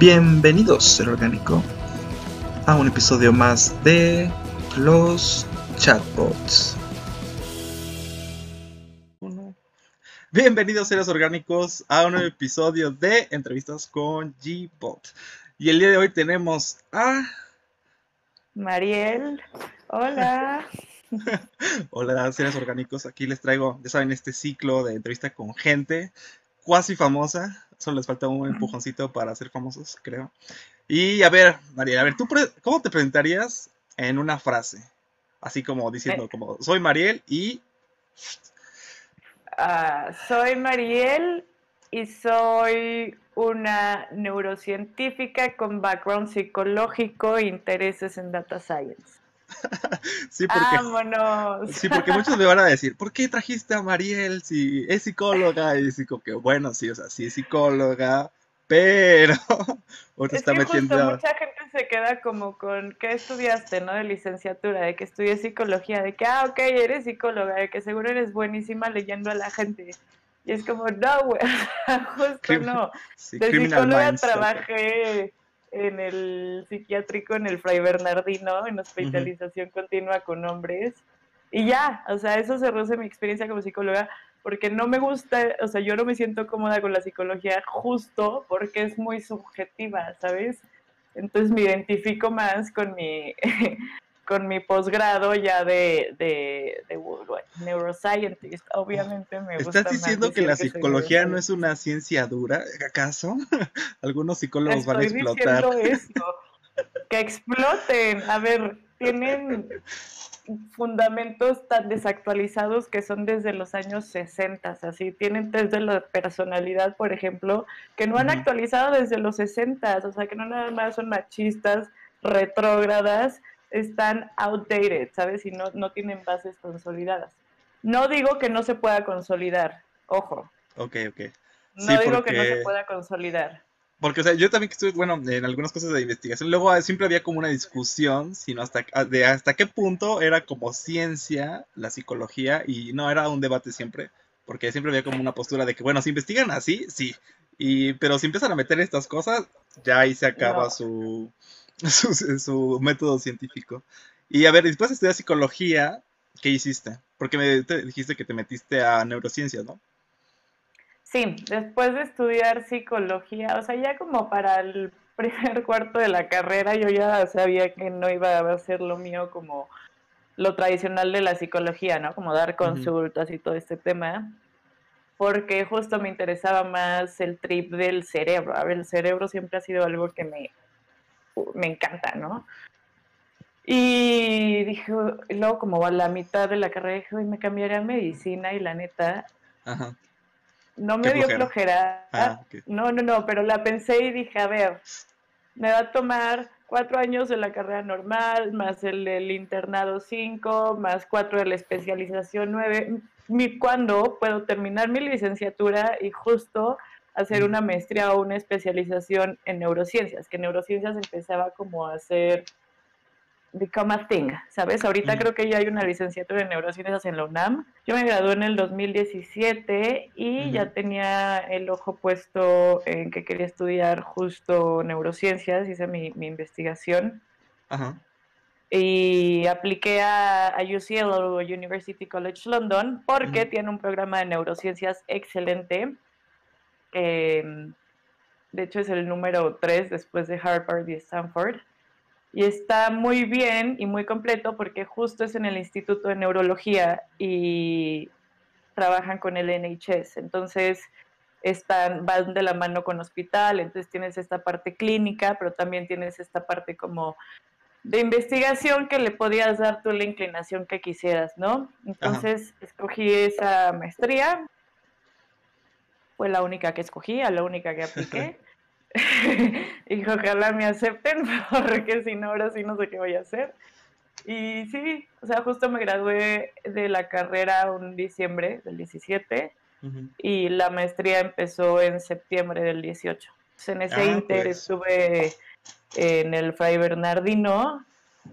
Bienvenidos, ser orgánico, a un episodio más de los chatbots. Bienvenidos, seres orgánicos, a un nuevo episodio de entrevistas con G-Bot. Y el día de hoy tenemos a. Mariel. Hola. Hola, seres orgánicos. Aquí les traigo, ya saben, este ciclo de entrevista con gente cuasi famosa. Solo les falta un empujoncito para ser famosos, creo. Y a ver, Mariel, a ver, ¿tú cómo te presentarías en una frase? Así como diciendo, como, soy Mariel y... Ah, soy Mariel y soy una neurocientífica con background psicológico e intereses en data science. sí, porque, Vámonos. Sí, porque muchos me van a decir, ¿por qué trajiste a Mariel si es psicóloga? Y digo que bueno, sí, o sea, sí es psicóloga, pero es está que metiendo... Justo mucha gente se queda como con, ¿qué estudiaste, no? De licenciatura, de que estudié psicología, de que, ah, ok, eres psicóloga, de que seguro eres buenísima leyendo a la gente. Y es como, no, güey, justo no. de psicóloga trabajé en el psiquiátrico, en el Fray Bernardino, en hospitalización continua con hombres. Y ya, o sea, eso se reduce mi experiencia como psicóloga, porque no me gusta, o sea, yo no me siento cómoda con la psicología justo porque es muy subjetiva, ¿sabes? Entonces me identifico más con mi, con mi posgrado ya de, de, de, neuroscientist. Obviamente me gusta. ¿Estás diciendo que la psicología no es una ciencia dura, acaso? Algunos psicólogos van a explotar. Eso. Que exploten. A ver, tienen fundamentos tan desactualizados que son desde los años 60, así tienen desde la personalidad, por ejemplo, que no han actualizado desde los 60, o sea, que no nada más son machistas, retrógradas, están outdated, ¿sabes? Y no, no tienen bases consolidadas. No digo que no se pueda consolidar, ojo. Ok, ok. No digo que no se pueda consolidar. Porque, o sea, yo también que estuve, bueno, en algunas cosas de investigación, luego siempre había como una discusión, sino hasta, de hasta qué punto era como ciencia la psicología, y no, era un debate siempre, porque siempre había como una postura de que, bueno, si investigan así, sí, y, pero si empiezan a meter estas cosas, ya ahí se acaba su, su, método científico. Y a ver, después de estudiar psicología, ¿qué hiciste? Porque me dijiste que te metiste a neurociencias, ¿no? Sí, después de estudiar psicología, o sea, ya como para el primer cuarto de la carrera, yo ya sabía que no iba a ser lo mío como lo tradicional de la psicología, ¿no? Como dar consultas y todo este tema, porque justo me interesaba más el trip del cerebro. A ver, el cerebro siempre ha sido algo que me me encanta, ¿no? Y dije, luego como a la mitad de la carrera dije, me cambiaré a medicina y la neta, no me dio flojera. Ah, no, no, no, pero la pensé y dije, a ver, me va a tomar cuatro años de la carrera normal, más el del internado cinco, más cuatro de la especialización nueve. ¿Cuándo puedo terminar mi licenciatura y justo hacer una maestría o una especialización en neurociencias, que neurociencias empezaba como a ser become a thing, ¿sabes? Ahorita creo que ya hay una licenciatura en neurociencias en la UNAM. Yo me gradué en el 2017 y ya tenía el ojo puesto en que quería estudiar justo neurociencias, hice mi, investigación. Y apliqué a, UCL, University College London, porque tiene un programa de neurociencias excelente Em, de hecho es el número 3 después de Harvard y Stanford. Y está muy bien y muy completo porque justo es en el Instituto de Neurología y trabajan con el NHS. Entonces, están, van de la mano con hospital, entonces tienes esta parte clínica, pero también tienes esta parte como de investigación que le podías dar tú la inclinación que quisieras, ¿no? Entonces, escogí esa maestría fue la única que escogí, a la única que apliqué. y ojalá me acepten, porque si no, ahora sí no sé qué voy a hacer. Y sí, o sea, justo me gradué de la carrera un diciembre del 17 y la maestría empezó en septiembre del 18. en ese ah, inter pues. estuve en el Fray Bernardino,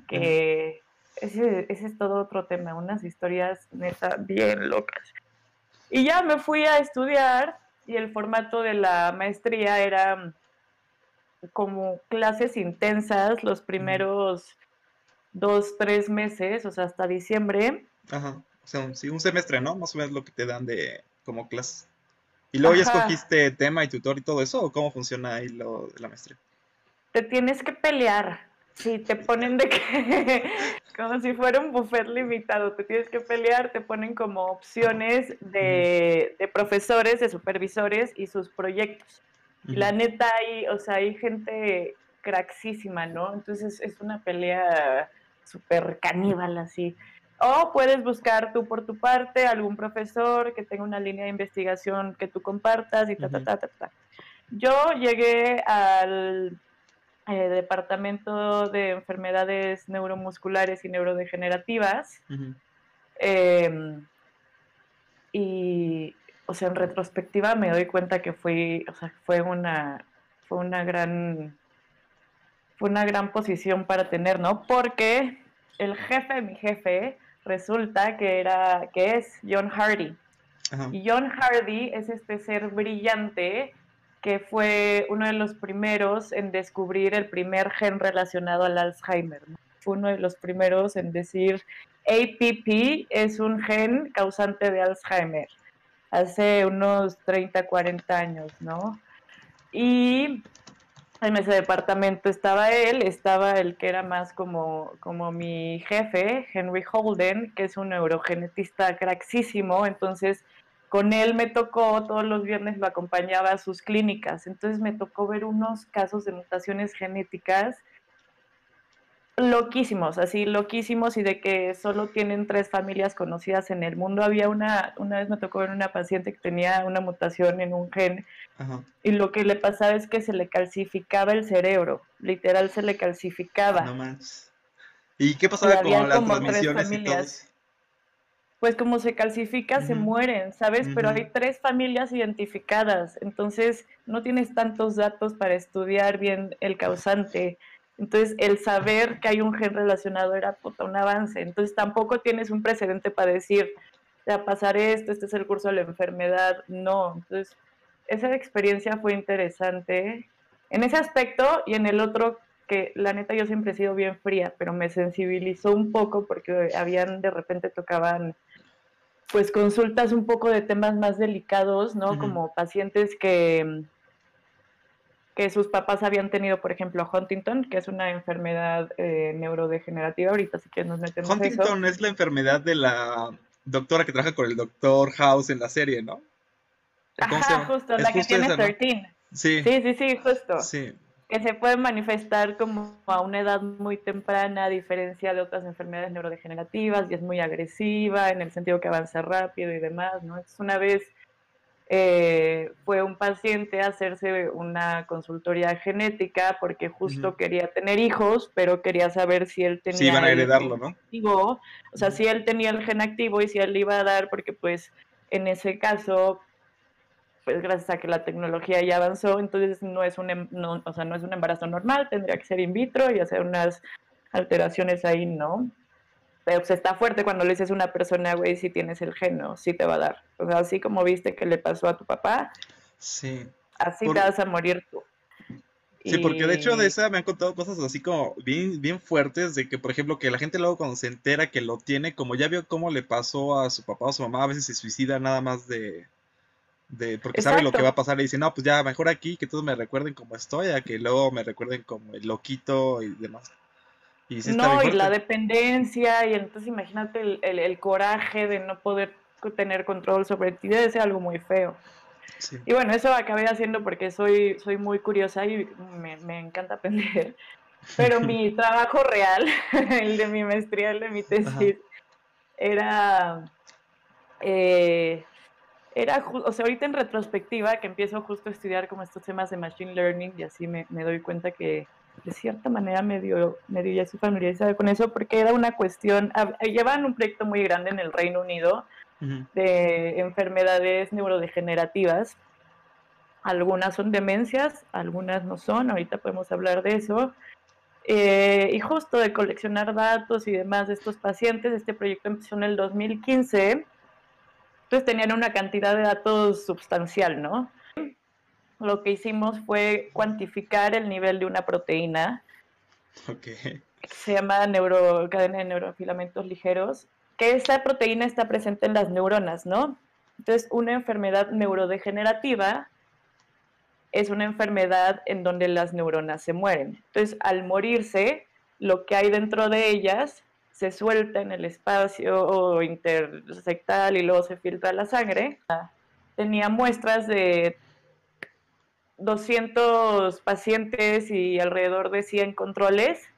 que ese, ese, es todo otro tema, unas historias neta bien locas. Y ya me fui a estudiar y el formato de la maestría era como clases intensas los primeros dos, tres meses, o sea, hasta diciembre. Ajá, o sea, sí, un semestre, ¿no? Más o menos lo que te dan de como clase. ¿Y luego ya escogiste tema y tutor y todo eso? ¿O cómo funciona ahí lo de la maestría? Te tienes que pelear. Sí, te ponen de que, como si fuera un buffet limitado, te tienes que pelear, te ponen como opciones de, de profesores, de supervisores y sus proyectos. La neta, hay, o sea, hay gente craxísima, ¿no? Entonces es una pelea súper caníbal así. O puedes buscar tú por tu parte algún profesor que tenga una línea de investigación que tú compartas y ta, ta, ta, ta, ta. Yo llegué al eh, departamento de enfermedades neuromusculares y neurodegenerativas. Em, y, o sea, en retrospectiva me doy cuenta que fue, o sea, fue una, fue una gran, fue una gran posición para tener, ¿no? Porque el jefe de mi jefe resulta que era, que es John Hardy. Y John Hardy es este ser brillante que fue uno de los primeros en descubrir el primer gen relacionado al Alzheimer. Fue uno de los primeros en decir APP es un gen causante de Alzheimer, hace unos 30, 40 años, ¿no? Y en ese departamento estaba él, estaba el que era más como, como mi jefe, Henry Holden, que es un neurogenetista craxísimo, entonces con él me tocó, todos los viernes lo acompañaba a sus clínicas, entonces me tocó ver unos casos de mutaciones genéticas loquísimos, así loquísimos y de que solo tienen tres familias conocidas en el mundo. Había una, una vez me tocó ver una paciente que tenía una mutación en un gen y lo que le pasaba es que se le calcificaba el cerebro, literal se le calcificaba. No más. ¿Y qué pasaba con las transmisiones y todo? Pues como se calcifica, se mueren, ¿sabes? Pero hay tres familias identificadas, entonces no tienes tantos datos para estudiar bien el causante. Entonces, el saber que hay un gen relacionado era un avance. Entonces, tampoco tienes un precedente para decir, a pasar esto, este es el curso de la enfermedad. No. Entonces, esa experiencia fue interesante en ese aspecto y en el otro que la neta yo siempre he sido bien fría, pero me sensibilizó un poco porque habían de repente tocaban pues consultas un poco de temas más delicados, ¿no? Como pacientes que que sus papás habían tenido, por ejemplo, Huntington, que es una enfermedad eh, neurodegenerativa. Ahorita sí que nos metemos Huntington es la enfermedad de la doctora que trabaja con el doctor House en la serie, ¿no? Ajá, justo, la que tiene 13. Sí. sí, sí, sí, justo. Sí. Que se puede manifestar como a una edad muy temprana, a diferencia de otras enfermedades neurodegenerativas, y es muy agresiva en el sentido que avanza rápido y demás, ¿no? Es una vez eh, fue un paciente a hacerse una consultoría genética porque justo quería tener hijos, pero quería saber si él tenía... Si iban a heredarlo, ¿no? Activo, o sea, si él tenía el gen activo y si él le iba a dar, porque pues en ese caso, pues gracias a que la tecnología ya avanzó, entonces no es un, em, no, o sea, no es un embarazo normal, tendría que ser in vitro y hacer unas alteraciones ahí, ¿no? pero pues está fuerte cuando le dices a una persona, güey, si tienes el geno, sí te va a dar. O sea, así como viste que le pasó a tu papá, sí. así te vas a morir tú. Sí, porque de hecho de esa me han contado cosas así como bien, bien fuertes, de que por ejemplo que la gente luego cuando se entera que lo tiene, como ya vio cómo le pasó a su papá o su mamá, a veces se suicida nada más de, de porque sabe lo que va a pasar y dice, no, pues ya mejor aquí, que todos me recuerden como estoy, a que luego me recuerden como el loquito y demás no, y la dependencia, y entonces imagínate el, coraje de no poder tener control sobre ti, debe ser algo muy feo. Y bueno, eso acabé haciendo porque soy, soy muy curiosa y me, encanta aprender. Pero mi trabajo real, el de mi maestría, el de mi tesis, era, eh, era, o sea, ahorita en retrospectiva, que empiezo justo a estudiar como estos temas de Machine Learning y así me, me doy cuenta que de cierta manera medio, medio ya estoy familiarizada con eso porque era una cuestión, llevan un proyecto muy grande en el Reino Unido de enfermedades neurodegenerativas. Algunas son demencias, algunas no son, ahorita podemos hablar de eso. Eh, y justo de coleccionar datos y demás de estos pacientes, este proyecto empezó en el 2015, entonces tenían una cantidad de datos sustancial, ¿no? lo que hicimos fue cuantificar el nivel de una proteína. Okay. Se llama neuro, cadena de neurofilamentos ligeros, que esa proteína está presente en las neuronas, ¿no? Entonces, una enfermedad neurodegenerativa es una enfermedad en donde las neuronas se mueren. Entonces, al morirse, lo que hay dentro de ellas se suelta en el espacio intersectal y luego se filtra la sangre. Tenía muestras de 200 pacientes y alrededor de 100 controles.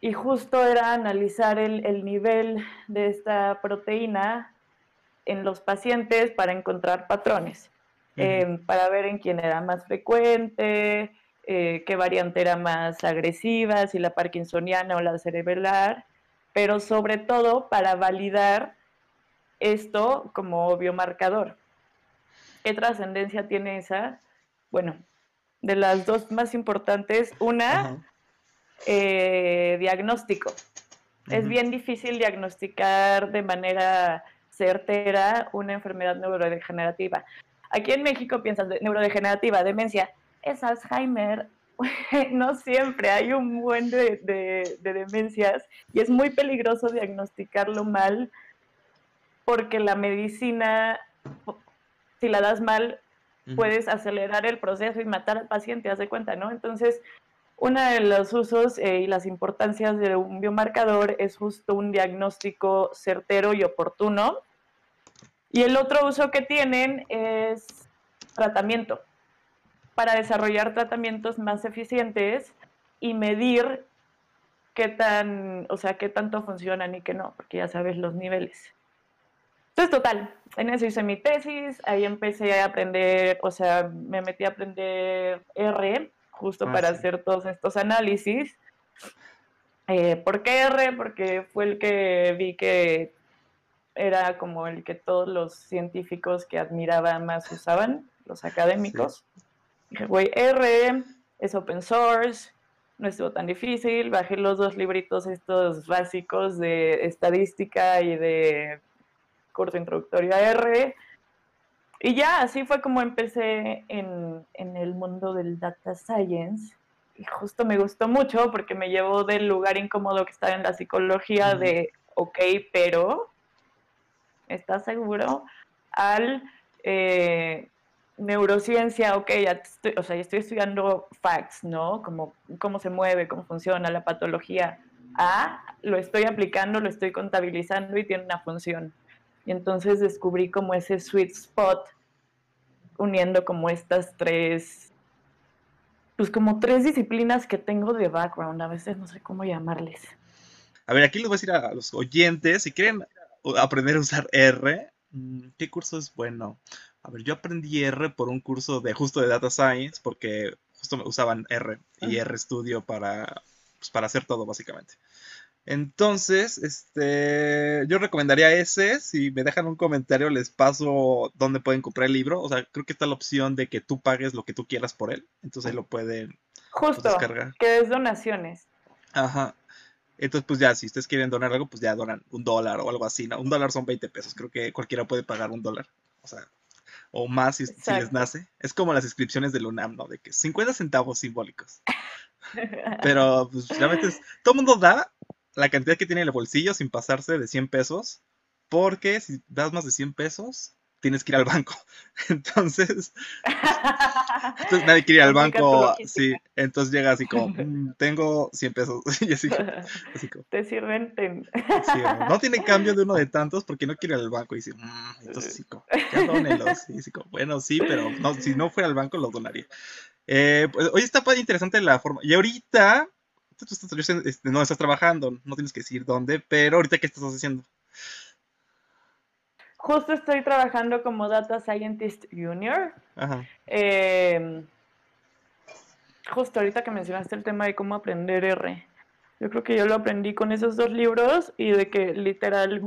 Y justo era analizar el, nivel de esta proteína en los pacientes para encontrar patrones, em, para ver en quién era más frecuente, eh, qué variante era más agresiva, si la parkinsoniana o la cerebral, pero sobre todo para validar esto como biomarcador. ¿Qué trascendencia tiene esa? Bueno, de las dos más importantes, una, eh, diagnóstico. Es bien difícil diagnosticar de manera certera una enfermedad neurodegenerativa. Aquí en México piensas de neurodegenerativa, demencia, es Alzheimer. no siempre, hay un buen de, de, demencias y es muy peligroso diagnosticarlo mal porque la medicina si la das mal, puedes acelerar el proceso y matar al paciente, haz de cuenta, ¿no? Entonces, uno de los usos eh, y las importancias de un biomarcador es justo un diagnóstico certero y oportuno. Y el otro uso que tienen es tratamiento, para desarrollar tratamientos más eficientes y medir qué tan, o sea, qué tanto funcionan y qué no, porque ya sabes los niveles. Entonces, total, en eso hice mi tesis, ahí empecé a aprender, o sea, me metí a aprender R, justo ah, para hacer todos estos análisis. Eh, ¿Por qué R? Porque fue el que vi que era como el que todos los científicos que admiraba más usaban, los académicos. Güey, R es open source, no estuvo tan difícil, bajé los dos libritos estos básicos de estadística y de curso introductorio a R. Y ya, así fue como empecé en, el mundo del data science. Y justo me gustó mucho porque me llevó del lugar incómodo que estaba en la psicología de, ok, pero, ¿estás seguro? Al eh, neurociencia, ok, ya estoy, o sea, ya estoy estudiando facts, ¿no? Como cómo se mueve, cómo funciona la patología. A, lo estoy aplicando, lo estoy contabilizando y tiene una función. Y entonces descubrí como ese sweet spot uniendo como estas tres, pues como tres disciplinas que tengo de background, a veces no sé cómo llamarles. A ver, aquí les voy a decir a los oyentes, si quieren aprender a usar R, mm, ¿qué curso es bueno? A ver, yo aprendí R por un curso de justo de Data Science, porque justo usaban R y R Studio para, pues, para hacer todo, básicamente. Entonces, este, yo recomendaría ese. Si me dejan un comentario, les paso dónde pueden comprar el libro. O sea, creo que está la opción de que tú pagues lo que tú quieras por él. Entonces ahí lo pueden pues, Justo, que es donaciones. Ajá. Entonces, pues ya, si ustedes quieren donar algo, pues ya donan un dólar o algo así. ¿no? Un dólar son 20 pesos. Creo que cualquiera puede pagar un dólar. O sea, o más si, si, les nace. Es como las inscripciones del UNAM, ¿no? De que 50 centavos simbólicos. Pero, pues realmente es, todo el mundo da la cantidad que tiene en el bolsillo sin pasarse de 100 pesos, porque si das más de 100 pesos, tienes que ir al banco. Entonces, entonces nadie quiere ir al banco. Sí, entonces llega así como, mm, tengo 100 pesos. y así, Te sirven. no tiene cambio de uno de tantos porque no quiere ir al banco. Y dice, mm", entonces sí, como, ya dónelos. Y dice, bueno, sí, pero no, si no fuera al banco, los donaría. Eh, pues, hoy está interesante la forma. Y ahorita tú este, no estás trabajando, no tienes que decir dónde, pero ahorita qué estás haciendo. Justo estoy trabajando como Data Scientist Junior. Ajá. Em, justo ahorita que mencionaste el tema de cómo aprender R. Yo creo que yo lo aprendí con esos dos libros y de que literal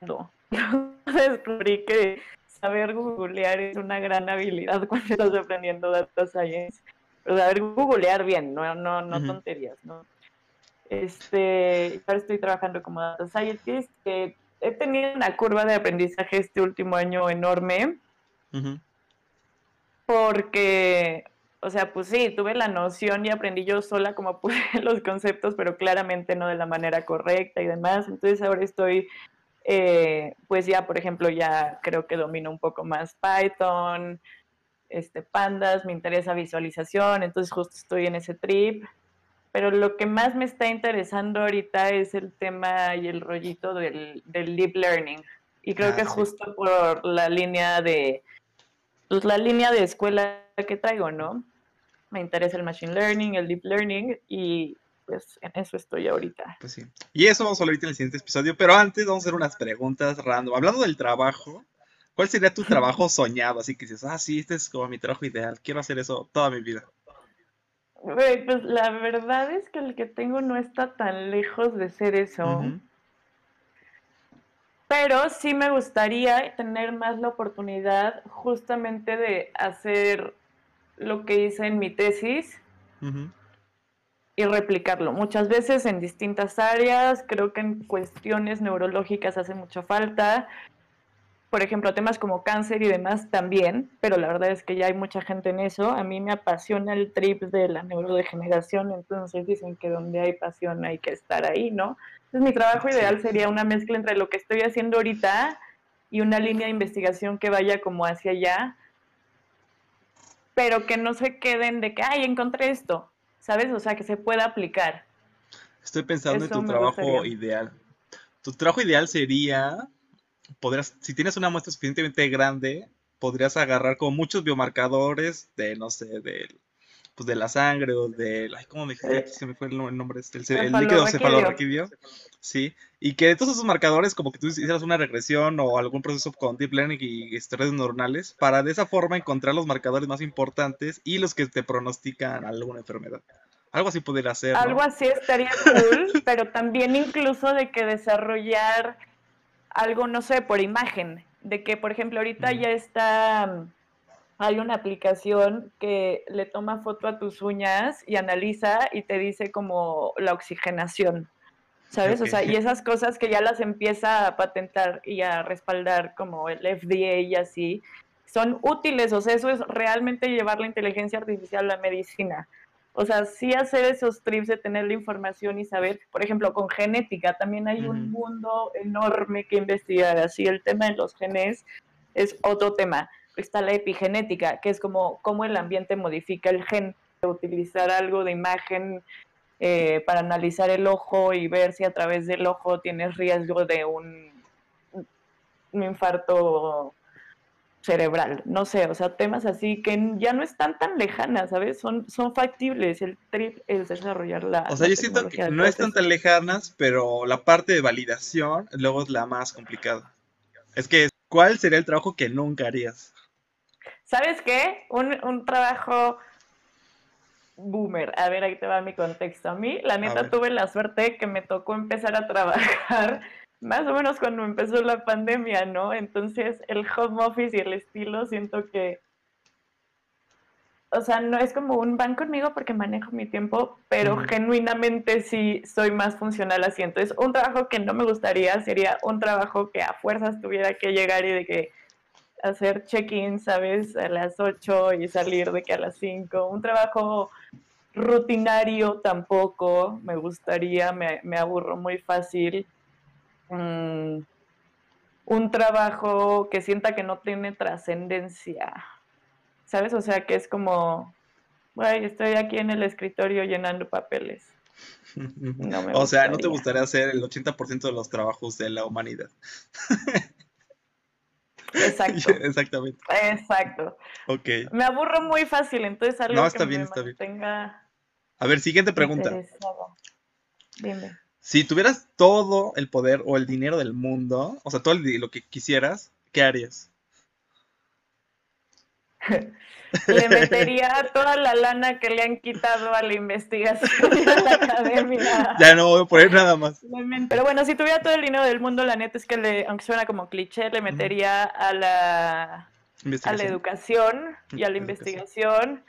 no. descubrí que saber googlear es una gran habilidad cuando estás aprendiendo data science o sea, googlear bien, no, no, no tonterías, ¿no? Este, ahora estoy trabajando como data scientist, que he tenido una curva de aprendizaje este último año enorme. porque, o sea, pues sí, tuve la noción y aprendí yo sola como pude los conceptos, pero claramente no de la manera correcta y demás. Entonces ahora estoy, eh, pues ya, por ejemplo, ya creo que domino un poco más Python, este, pandas, me interesa visualización, entonces justo estoy en ese trip. Pero lo que más me está interesando ahorita es el tema y el rollito del, del deep learning. Y creo Ah, que sí. justo por la línea de, pues la línea de escuela que traigo, ¿no? Me interesa el machine learning, el deep learning y pues en eso estoy ahorita. Pues sí. Y eso vamos a hablar ahorita en el siguiente episodio, pero antes vamos a hacer unas preguntas random. Hablando del trabajo, ¿cuál sería tu trabajo soñado? Así que dices, ah, sí, este es como mi trabajo ideal, quiero hacer eso toda mi vida. Güey, Pues la verdad es que el que tengo no está tan lejos de ser eso. Pero sí me gustaría tener más la oportunidad justamente de hacer lo que hice en mi tesis y replicarlo. Muchas veces en distintas áreas, creo que en cuestiones neurológicas hace mucha falta. Por ejemplo, temas como cáncer y demás también, pero la verdad es que ya hay mucha gente en eso. A mí me apasiona el trip de la neurodegeneración, entonces dicen que donde hay pasión hay que estar ahí, ¿no? Entonces mi trabajo Sí. ideal sería una mezcla entre lo que estoy haciendo ahorita y una línea de investigación que vaya como hacia allá, pero que no se queden de que, ay, encontré esto, ¿sabes? O sea, que se pueda aplicar. Estoy pensando en tu trabajo gustaría. ideal. Tu trabajo ideal sería, podrías, si tienes una muestra suficientemente grande, podrías agarrar como muchos biomarcadores de, no sé, del, pues de la sangre o del, ay, ¿cómo me dijiste? Se me fue el, nom- el nombre, este, el, líquido Cefalorraquídeo. sí, y que de todos esos marcadores como que tú hicieras una regresión o algún proceso con deep learning y redes neuronales para de esa forma encontrar los marcadores más importantes y los que te pronostican alguna enfermedad. Algo así podría ser, ¿no? Algo así estaría cool, pero también incluso de que desarrollar algo, no sé, por imagen. De que, por ejemplo, ahorita ya está, hay una aplicación que le toma foto a tus uñas y analiza y te dice como la oxigenación. ¿Sabes? O sea, y esas cosas que ya las empieza a patentar y a respaldar como el FDA y así, son útiles. O sea, eso es realmente llevar la inteligencia artificial a la medicina. O sea, sí hacer esos trips de tener la información y saber, por ejemplo, con genética también hay un mundo enorme que investigar. Así el tema de los genes es otro tema. Está la epigenética, que es como cómo el ambiente modifica el gen. Utilizar algo de imagen eh, para analizar el ojo y ver si a través del ojo tienes riesgo de un, un infarto cerebral, no sé, o sea, temas así que ya no están tan lejanas, ¿sabes? Son, son factibles, el trip es desarrollar la... O sea, la yo siento que no están tan lejanas, pero la parte de validación luego es la más complicada. Es que, ¿cuál sería el trabajo que nunca harías? ¿Sabes qué? Un, un trabajo boomer. A ver, ahí te va mi contexto. A mí, la neta, tuve la suerte que me tocó empezar a trabajar más o menos cuando empezó la pandemia, ¿no? Entonces, el home office y el estilo, siento que, o sea, no es como un van conmigo porque manejo mi tiempo, pero genuinamente sí soy más funcional así. Entonces, un trabajo que no me gustaría sería un trabajo que a fuerzas tuviera que llegar y de que hacer check-in, ¿sabes? A las 8 y salir de que a las 5. Un trabajo rutinario tampoco me gustaría, me, me aburro muy fácil. Un trabajo que sienta que no tiene trascendencia, ¿sabes? O sea, que es como, güey, estoy aquí en el escritorio llenando papeles. No me O sea, ¿no te gustaría. hacer el 80% de los trabajos de la humanidad? Exacto, Exactamente. exacto. Ok. Me aburro muy fácil, entonces algo No, que está bien, me está bien. A ver, siguiente pregunta. Dime. Si tuvieras todo el poder o el dinero del mundo, o sea, todo el lo que quisieras, ¿qué harías? Le metería toda la lana que le han quitado a la investigación y a la academia. Ya no voy a poner nada más. Pero bueno, si tuviera todo el dinero del mundo, la neta es que, le, aunque suena como cliché, le metería a la, a la educación y a la investigación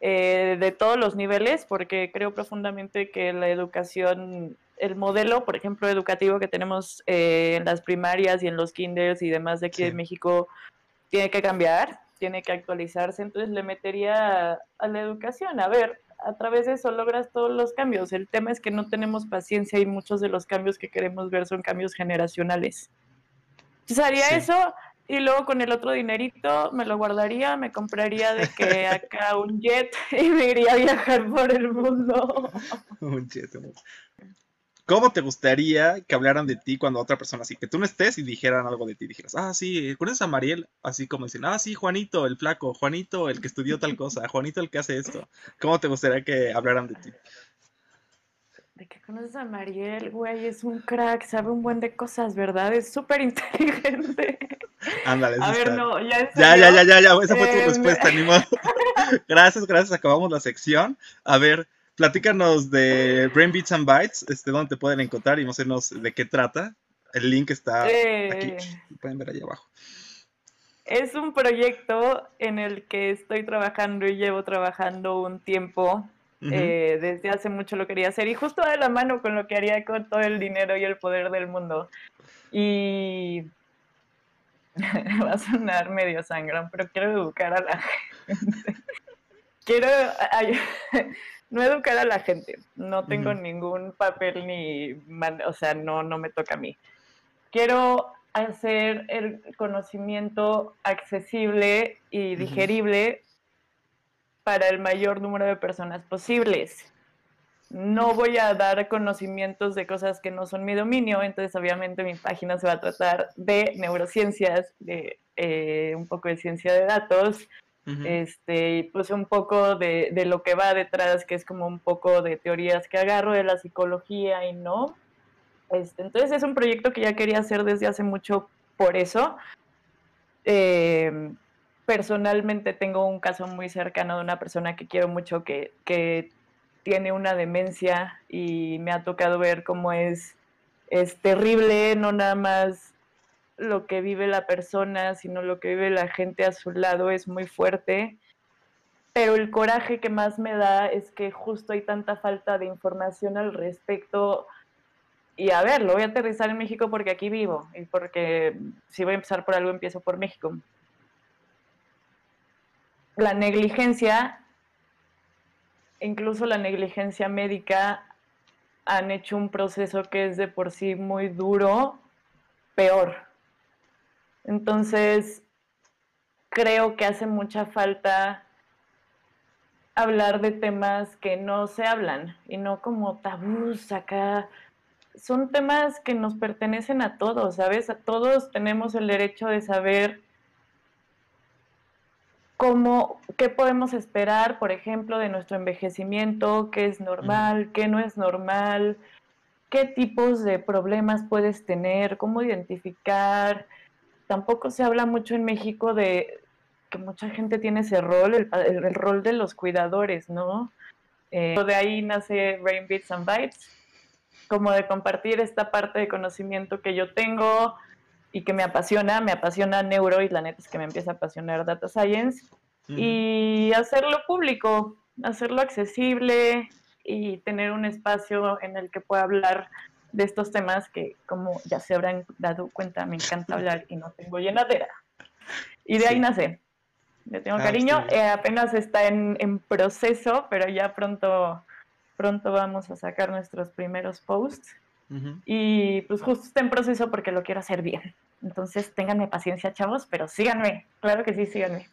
eh, de todos los niveles, porque creo profundamente que la educación, el modelo, por ejemplo, educativo que tenemos eh, en las primarias y en los kinders y demás de aquí Sí. de México, tiene que cambiar. tiene que actualizarse, entonces le metería a, la educación. A ver, a través de eso logras todos los cambios. El tema es que no tenemos paciencia y muchos de los cambios que queremos ver son cambios generacionales. Entonces haría eso y luego con el otro dinerito me lo guardaría, me compraría de que acá un jet y me iría a viajar por el mundo. un jet. ¿Cómo te gustaría que hablaran de ti cuando otra persona así, que tú no estés y dijeran algo de ti? Dijeras, ah, sí, ¿conoces a Mariel? Así como dicen, ah, sí, Juanito, el flaco, Juanito, el que estudió tal cosa, Juanito, el que hace esto. ¿Cómo te gustaría que hablaran de ti? De que conoces a Mariel, güey, es un crack, sabe un buen de cosas, ¿verdad? Es súper inteligente. Ándale, A ver, no, ya Ya, ya, ya, ya, ya, esa fue tu respuesta, ni modo. gracias, gracias, acabamos la sección. A ver, platícanos de Brain Beats and Bytes, este, dónde te pueden encontrar y no sé de qué trata. El link está aquí, eh, pueden ver ahí abajo. Es un proyecto en el que estoy trabajando y llevo trabajando un tiempo. Eh, desde hace mucho lo quería hacer y justo de la mano con lo que haría con todo el dinero y el poder del mundo. Y va a sonar medio sangrón, pero quiero educar a la gente. Quiero no educar a la gente. No tengo ningún papel ni, o sea, no, no me toca a mí. Quiero hacer el conocimiento accesible y digerible para el mayor número de personas posibles. No voy a dar conocimientos de cosas que no son mi dominio, entonces obviamente mi página se va a tratar de neurociencias, de eh, un poco de ciencia de datos, este, y pues un poco de, de, lo que va detrás, que es como un poco de teorías que agarro de la psicología y no. Este, entonces es un proyecto que ya quería hacer desde hace mucho por eso. Eh, personalmente tengo un caso muy cercano de una persona que quiero mucho que, que tiene una demencia y me ha tocado ver cómo es, es terrible, no nada más lo que vive la persona, sino lo que vive la gente a su lado es muy fuerte. Pero el coraje que más me da es que justo hay tanta falta de información al respecto. Y a ver, lo voy a aterrizar en México porque aquí vivo y porque si voy a empezar por algo, empiezo por México. La negligencia, incluso la negligencia médica, han hecho un proceso que es de por sí muy duro, peor entonces, creo que hace mucha falta hablar de temas que no se hablan y no como tabús acá. Son temas que nos pertenecen a todos, ¿sabes? A todos tenemos el derecho de saber cómo, qué podemos esperar, por ejemplo, de nuestro envejecimiento, qué es normal, qué no es normal, qué tipos de problemas puedes tener, cómo identificar, tampoco se habla mucho en México de que mucha gente tiene ese rol, el, rol de los cuidadores, ¿no? Eh, de ahí nace Rain Beats and Vibes, como de compartir esta parte de conocimiento que yo tengo y que me apasiona, me apasiona neuro y la neta es que me empieza a apasionar data science. Y hacerlo público, hacerlo accesible y tener un espacio en el que pueda hablar de estos temas que, como ya se habrán dado cuenta, me encanta hablar y no tengo llenadera. Y de ahí nace. Le tengo ah, cariño. Eh, apenas está en, en, proceso, pero ya pronto, pronto vamos a sacar nuestros primeros posts. Y pues justo está en proceso porque lo quiero hacer bien. Entonces, ténganme paciencia, chavos, pero síganme. Claro que sí, síganme.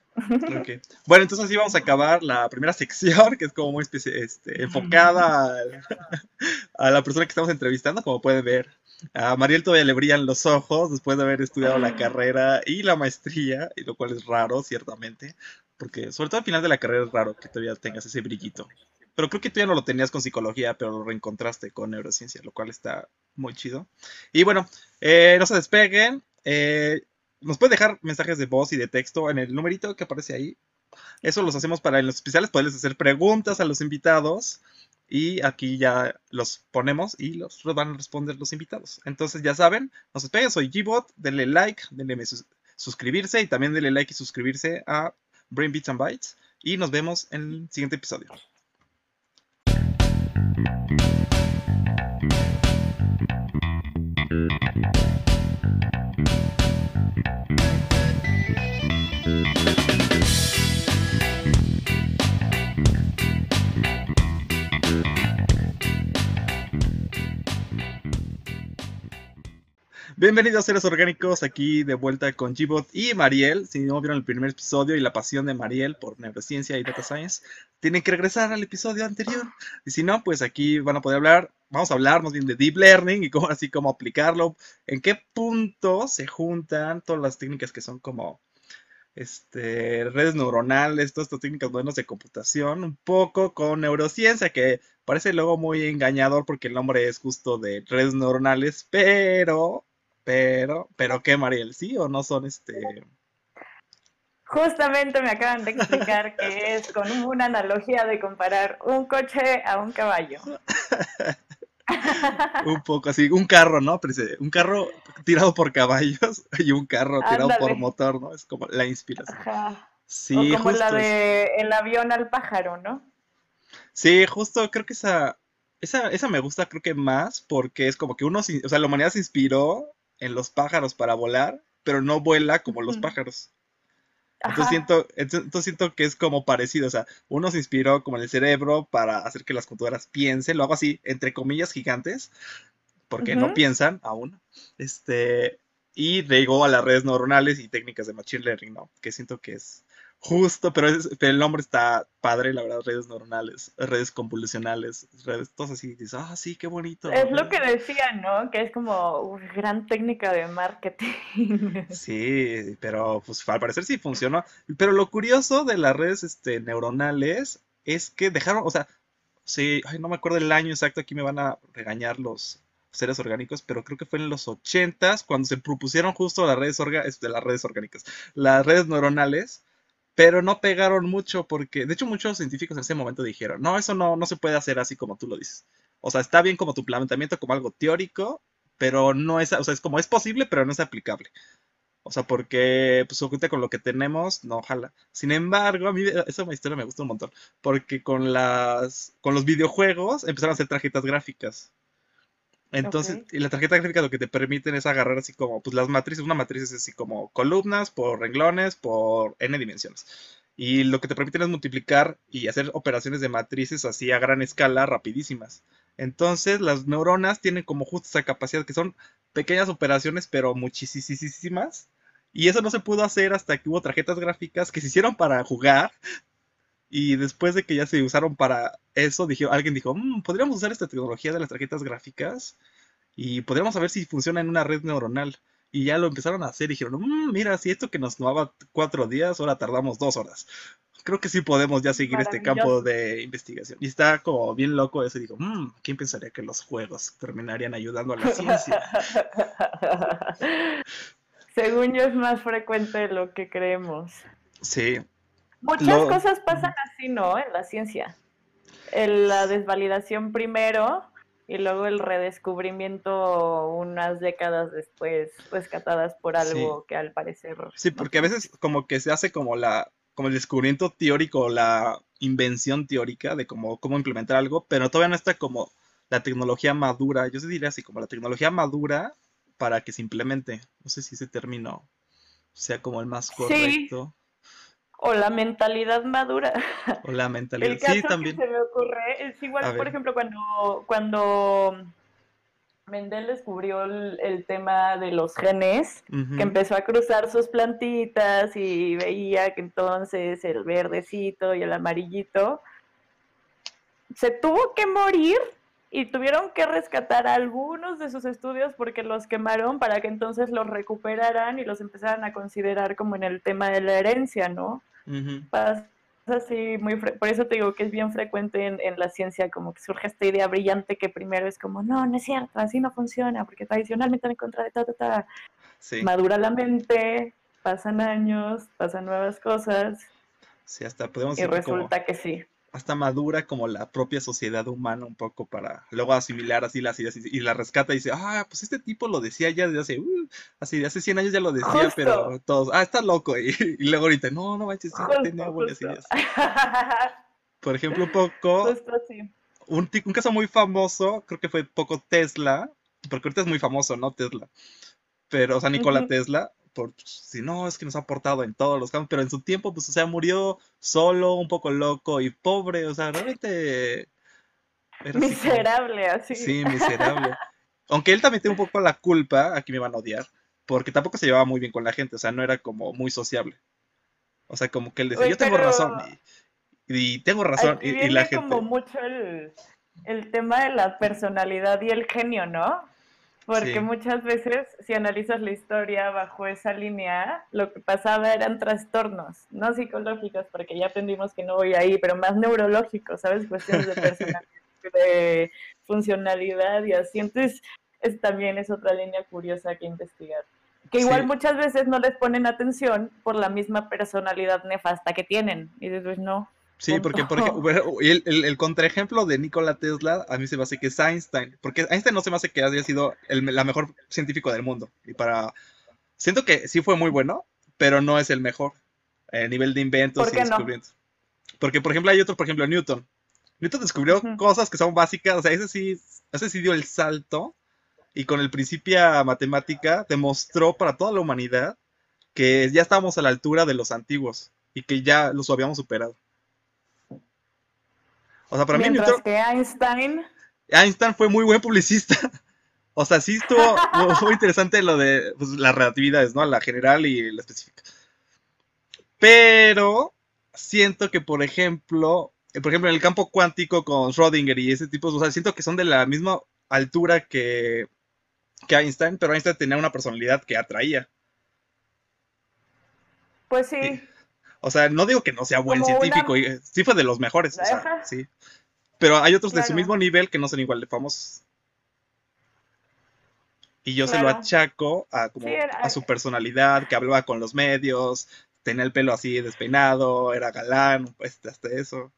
Bueno, entonces así vamos a acabar la primera sección, que es como muy este, enfocada a, la persona que estamos entrevistando, como pueden ver. A Mariel todavía le brillan los ojos después de haber estudiado la carrera y la maestría, y lo cual es raro, ciertamente, porque sobre todo al final de la carrera es raro que todavía tengas ese brillito. Pero creo que tú ya no lo tenías con psicología, pero lo reencontraste con neurociencia, lo cual está muy chido. Y bueno, eh, no se despeguen. Eh, nos puede dejar mensajes de voz y de texto en el numerito que aparece ahí. Eso los hacemos para en los especiales poderles hacer preguntas a los invitados. Y aquí ya los ponemos y los van a responder los invitados. Entonces ya saben, nos despeguen, soy Gbot, denle like, denle suscribirse y también denle like y suscribirse a Brain Beats and Bytes. Y nos vemos en el siguiente episodio. Bienvenidos seres orgánicos, aquí de vuelta con Gibot y Mariel. Si no vieron el primer episodio y la pasión de Mariel por neurociencia y data science, tienen que regresar al episodio anterior. Y si no, pues aquí van a poder hablar, vamos a hablar más bien de deep learning y cómo así cómo aplicarlo, en qué punto se juntan todas las técnicas que son como este, redes neuronales, todas estas técnicas buenas de computación, un poco con neurociencia, que parece luego muy engañador porque el nombre es justo de redes neuronales, pero pero, pero qué, Mariel, ¿sí o no son este? Justamente me acaban de explicar que es con una analogía de comparar un coche a un caballo. un poco así, un carro, ¿no? Un carro tirado por caballos y un carro tirado por motor, ¿no? Es como la inspiración. Sí, o como la de el avión al pájaro, ¿no? Sí, justo creo que esa, esa, esa me gusta creo que más porque es como que uno, o sea, la humanidad se inspiró en los pájaros para volar, pero no vuela como los pájaros. Entonces siento, entonces siento que es como parecido, o sea, uno se inspiró como en el cerebro para hacer que las computadoras piensen, lo hago así, entre comillas gigantes, porque no piensan aún, este, y llegó a las redes neuronales y técnicas de machine learning, ¿no? Que siento que es, Justo, pero, el nombre está padre, la verdad, redes neuronales, redes convolucionales, redes, todo así, dices, ah, sí, qué bonito. Es lo que decía, ¿no? Que es como una gran técnica de marketing. Sí, pero pues al parecer sí funcionó. Pero lo curioso de las redes este, neuronales es que dejaron, o sea, sí, ay, no me acuerdo el año exacto, aquí me van a regañar los seres orgánicos, pero creo que fue en los ochentas cuando se propusieron justo las redes, orga, este, las redes orgánicas, las redes neuronales pero no pegaron mucho porque, de hecho, muchos científicos en ese momento dijeron, no, eso no, no se puede hacer así como tú lo dices. O sea, está bien como tu planteamiento como algo teórico, pero no es, o sea, es como es posible, pero no es aplicable. O sea, porque pues con lo que tenemos, no ojalá. Sin embargo, a mí esa historia me gusta un montón, porque con las con los videojuegos empezaron a hacer tarjetas gráficas. Entonces, y la tarjeta gráfica lo que te permiten es agarrar así como, pues las matrices, una matriz es así como columnas por renglones por n dimensiones. Y lo que te permiten es multiplicar y hacer operaciones de matrices así a gran escala rapidísimas. Entonces, las neuronas tienen como justo esa capacidad que son pequeñas operaciones, pero muchísimas. Y eso no se pudo hacer hasta que hubo tarjetas gráficas que se hicieron para jugar, y después de que ya se usaron para eso, dijo, alguien dijo, mm, podríamos usar esta tecnología de las tarjetas gráficas y podríamos saber si funciona en una red neuronal. Y ya lo empezaron a hacer y dijeron, mm, mira, si esto que nos tomaba cuatro días, ahora tardamos dos horas. Creo que sí podemos ya seguir este campo de investigación. Y está como bien loco eso. Y digo, mmm, ¿quién pensaría que los juegos terminarían ayudando a la ciencia? Según yo es más frecuente de lo que creemos. Sí, Muchas cosas pasan así, ¿no? En la ciencia. la desvalidación primero y luego el redescubrimiento unas décadas después, rescatadas por algo que al parecer... Sí, porque a veces como que se hace como la como el descubrimiento teórico, la invención teórica de cómo, cómo implementar algo, pero todavía no está como la tecnología madura, yo se diría así, como la tecnología madura para que se implemente. No sé si ese término sea como el más correcto. O la mentalidad madura. O la mentalidad, sí, también. se me ocurre es igual, por ejemplo, cuando, cuando Mendel descubrió el, tema de los genes, que empezó a cruzar sus plantitas y veía que entonces el verdecito y el amarillito se tuvo que morir y tuvieron que rescatar algunos de sus estudios porque los quemaron para que entonces los recuperaran y los empezaran a considerar como en el tema de la herencia, ¿no? Pasa así muy por eso te digo que es bien frecuente en, la ciencia como que surge esta idea brillante que primero es como no, no es cierto, así no funciona, porque tradicionalmente en contra de ta, ta, ta. Madura la mente, pasan años, pasan nuevas cosas. Sí, hasta podemos Y resulta que sí hasta madura como la propia sociedad humana un poco para luego asimilar así las ideas y, la rescata y dice, ah, pues este tipo lo decía ya desde hace, uh, así de hace 100 años ya lo decía, pero todos, ah, está loco. Y, luego ahorita, no, no manches, sí, tenía buenas ideas. Por ejemplo, un poco, un, un caso muy famoso, creo que fue poco Tesla, porque ahorita es muy famoso, ¿no? Tesla. Pero, o sea, Nikola Tesla, por si no, es que nos ha aportado en todos los campos, pero en su tiempo, pues, o sea, murió solo, un poco loco y pobre, o sea, realmente... miserable, así. Sí, miserable. Aunque él también tiene un poco la culpa, aquí me van a odiar, porque tampoco se llevaba muy bien con la gente, o sea, no era como muy sociable. O sea, como que él decía, yo tengo razón, y, tengo razón, y, la gente... como mucho el, el tema de la personalidad y el genio, ¿no? Porque muchas veces, si analizas la historia bajo esa línea, lo que pasaba eran trastornos, no psicológicos, porque ya aprendimos que no voy ahí, pero más neurológicos, ¿sabes? Cuestiones de personalidad, de funcionalidad y así. Entonces, es, también es otra línea curiosa que investigar. Que igual muchas veces no les ponen atención por la misma personalidad nefasta que tienen. Y después no. Sí, porque por ejemplo, el, el, contraejemplo de Nikola Tesla a mí se me hace que es Einstein, porque Einstein no se me hace que haya sido el la mejor científico del mundo. Y para siento que sí fue muy bueno, pero no es el mejor a nivel de inventos y descubrimientos. Porque por ejemplo hay otro, por ejemplo Newton. Newton descubrió cosas que son básicas, o sea, ese sí, ese sí dio el salto y con el principio matemática demostró para toda la humanidad que ya estábamos a la altura de los antiguos y que ya los habíamos superado. O sea, para mí Newton, que Einstein... Einstein fue muy buen publicista. O sea, sí estuvo muy interesante lo de pues, las relatividades, ¿no? La general y la específica. Pero siento que, por ejemplo, por ejemplo, en el campo cuántico con Schrödinger y ese tipo, o sea, siento que son de la misma altura que, que Einstein, pero Einstein tenía una personalidad que atraía. Pues sí. O sea, no digo que no sea buen científico, sí fue de los mejores, o sea, sí. Pero hay otros de su mismo nivel que no son igual de famosos. Y yo se lo achaco a, como, a su personalidad, que hablaba con los medios, tenía el pelo así despeinado, era galán, pues hasta eso.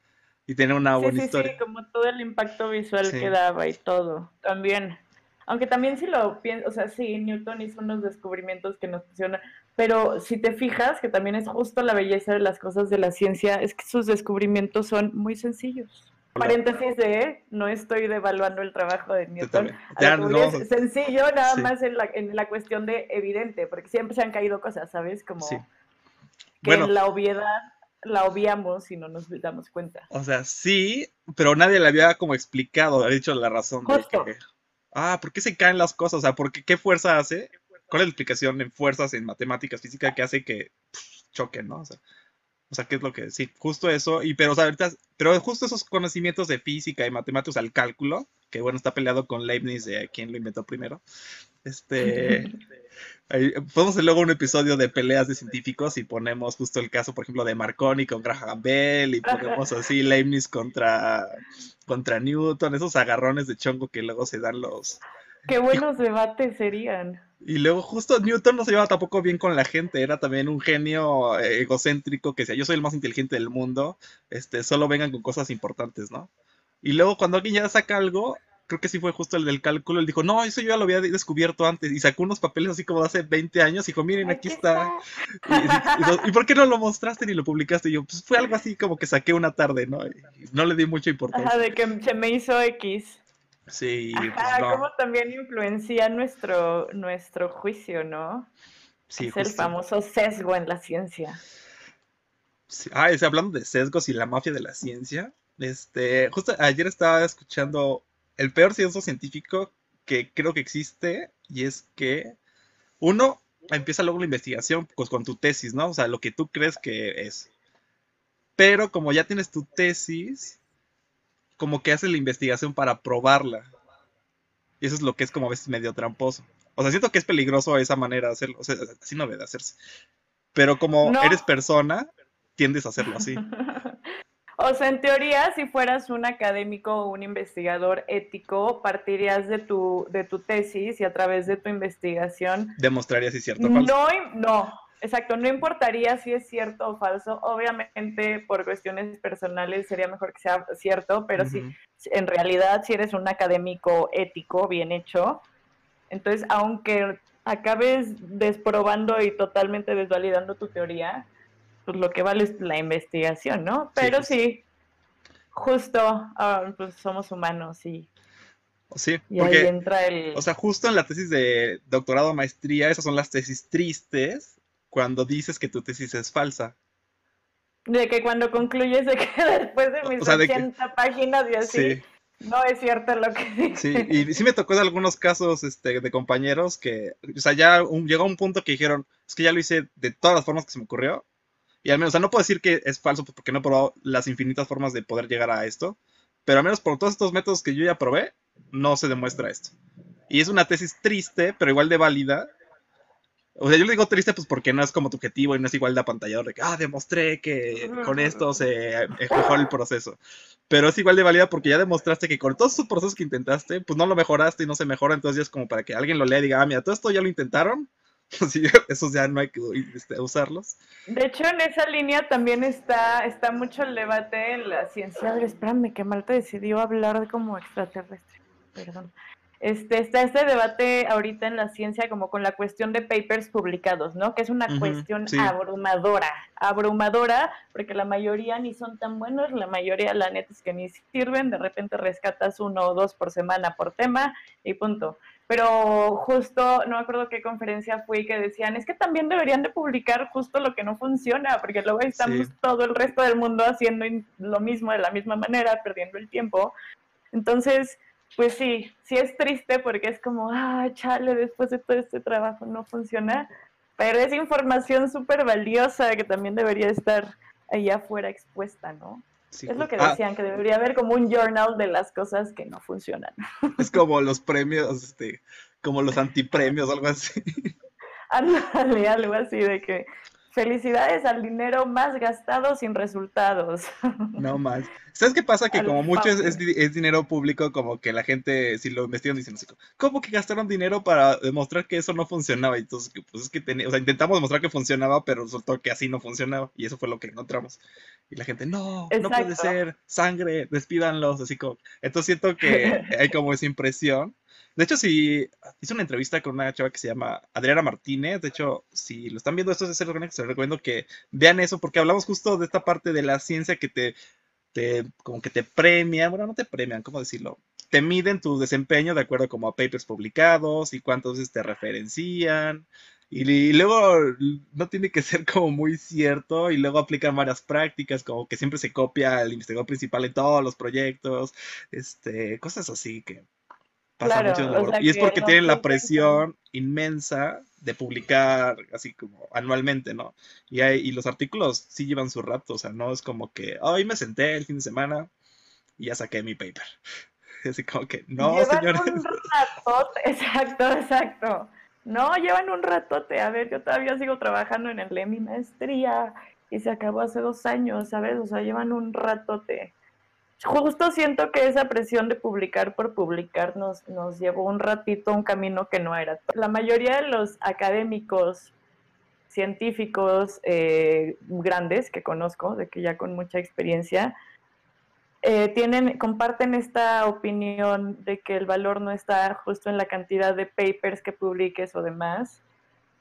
Y tiene una buena historia. Sí, como todo el impacto visual que daba y todo. También. Aunque también si lo piensas, o sea, sí, Newton hizo unos descubrimientos que nos pusieron pero si te fijas, que también es justo la belleza de las cosas de la ciencia, es que sus descubrimientos son muy sencillos. Paréntesis de, no estoy devaluando el trabajo de Newton. es sencillo, nada más en la, en la cuestión de evidente, porque siempre se han caído cosas, ¿sabes? Como que en la obviedad la obviamos y no nos damos cuenta. O sea, sí, pero nadie le había como explicado, había dicho la razón de que, ah, ¿por qué se caen las cosas? O sea, ¿por qué, ¿qué fuerza hace ¿Cuál es la explicación en fuerzas, en matemáticas, física que hace que choquen, ¿no? O sea, o sea, ¿qué es lo que...? Sí, justo eso. Y pero, o sea, ahorita, pero justo esos conocimientos de física y matemáticas al cálculo, que bueno, está peleado con Leibniz de quién lo inventó primero. Este... podemos hacer luego un episodio de peleas de científicos y ponemos justo el caso, por ejemplo, de Marconi con Graham Bell y ponemos así Leibniz contra, contra Newton, esos agarrones de chongo que luego se dan los... Qué buenos debates serían. Y luego justo Newton no se llevaba tampoco bien con la gente, era también un genio eh, egocéntrico que decía, yo soy el más inteligente del mundo, este, solo vengan con cosas importantes, ¿no? Y luego cuando alguien ya saca algo, creo que sí fue justo el del cálculo, él dijo, no, eso yo ya lo había descubierto antes, y sacó unos papeles así como de hace 20 años, y dijo, miren, aquí, está. Y, por qué no lo mostraste ni lo publicaste? Y yo, pues fue algo así como que saqué una tarde, ¿no? Y no le di mucha importancia. Ajá, de que se me hizo X. Sí, pues como también influencia nuestro, nuestro juicio, ¿no? Sí, es el famoso sesgo en la ciencia. Ah, es, hablando de sesgos y la mafia de la ciencia. Este, justo ayer estaba escuchando el peor ciencia científico que creo que existe y es que uno empieza luego la investigación pues, con tu tesis, ¿no? O sea, lo que tú crees que es. Pero como ya tienes tu tesis, como que hace la investigación para probarla. Y eso es lo que es como a veces medio tramposo. O sea, siento que es peligroso esa manera de hacerlo. O sea, así no debe de hacerse. Pero como eres persona, tiendes a hacerlo así. o sea, en teoría, si fueras un académico o un investigador ético, partirías de tu, de tu tesis y a través de tu investigación... Demostrarías si cierto o falso. No, no, Exacto, no importaría si es cierto o falso. Obviamente, por cuestiones personales sería mejor que sea cierto, pero si en realidad si eres un académico ético, bien hecho, entonces aunque acabes desprobando y totalmente desvalidando tu teoría, pues lo que vale es la investigación, ¿no? Pero sí, justo, ah, pues somos humanos y Sí, porque, entra el... o sea, justo en la tesis de doctorado, maestría, esas son las tesis tristes, cuando dices que tu tesis es falsa. De que cuando concluyes de que después de mis 80 páginas y así, No es cierto lo que dice. Sí, y sí me tocó en algunos casos este, de compañeros que, o sea, ya llegó a un punto que dijeron, es que ya lo hice de todas las formas que se me ocurrió. Y al menos, o sea, no puedo decir que es falso porque no he probado las infinitas formas de poder llegar a esto, pero al menos por todos estos métodos que yo ya probé, no se demuestra esto. Y es una tesis triste, pero igual de válida, o sea, yo le digo triste pues porque no es como tu objetivo y no es igual de apantallador de que, ah, demostré que con esto se mejoró el proceso. Pero es igual de válida porque ya demostraste que con todos esos procesos que intentaste, pues no lo mejoraste y no se mejora, entonces ya es como para que alguien lo lea y diga, ah, mira, todo esto ya lo intentaron, así, esos ya no hay que este, usarlos. De hecho, en esa línea también está, está mucho el debate en la ciencia. A ver, espérame, que Malta decidió hablar de como extraterrestre. Perdón. Este, está este debate ahorita en la ciencia como con la cuestión de papers publicados, ¿no? Que es una cuestión abrumadora, abrumadora, porque la mayoría ni son tan buenos, la mayoría la neta es que ni sirven, de repente rescatas uno o dos por semana por tema y punto. Pero justo, no me acuerdo qué conferencia fue y que decían, es que también deberían de publicar justo lo que no funciona, porque luego estamos todo el resto del mundo haciendo lo mismo de la misma manera, perdiendo el tiempo. Entonces, pues sí, sí es triste porque es como, ah, chale, después de todo este trabajo no funciona, pero es información súper valiosa que también debería estar ahí afuera expuesta, ¿no? es lo que ah. decían, que debería haber como un journal de las cosas que no funcionan. Es como los premios, este, como los antipremios, algo así. Ándale, algo así de que Felicidades al dinero más gastado sin resultados. No más. ¿Sabes qué pasa? Que como mucho es, dinero público, como que la gente, si lo investigan, dicen así, ¿cómo que gastaron dinero para demostrar que eso no funcionaba? Y entonces, pues es que o sea, intentamos demostrar que funcionaba, pero resultó que así no funcionaba. Y eso fue lo que encontramos. Y la gente, no, no puede ser, sangre, despídanlos, así como. Entonces siento que hay como esa impresión de hecho, si hice una entrevista con una chava que se llama Adriana Martínez. De hecho, si lo están viendo estos de Cero se les recomiendo que vean eso, porque hablamos justo de esta parte de la ciencia que te, como que te premian, bueno, no te premian, ¿cómo decirlo? Te miden tu desempeño de acuerdo como a papers publicados y cuántas veces te referencian. Y, luego no tiene que ser como muy cierto y luego aplican varias prácticas, como que siempre se copia el investigador principal en todos los proyectos, este, cosas así que y es porque tienen la presión inmensa de publicar así como anualmente, ¿no? Y, hay, y los artículos sí llevan su rato, o sea, no es como que hoy me senté el fin de semana y ya saqué mi paper. Así como que, no, señores. Un ratote, exacto, exacto. No, llevan un ratote. A ver, yo todavía sigo trabajando en el mi maestría y se acabó hace dos años, ¿sabes? O sea, llevan un ratote justo siento que esa presión de publicar por publicar nos, nos llevó un ratito a un camino que no era. La mayoría de los académicos científicos eh, grandes que conozco, de que ya con mucha experiencia, eh, tienen, comparten esta opinión de que el valor no está justo en la cantidad de papers que publiques o demás.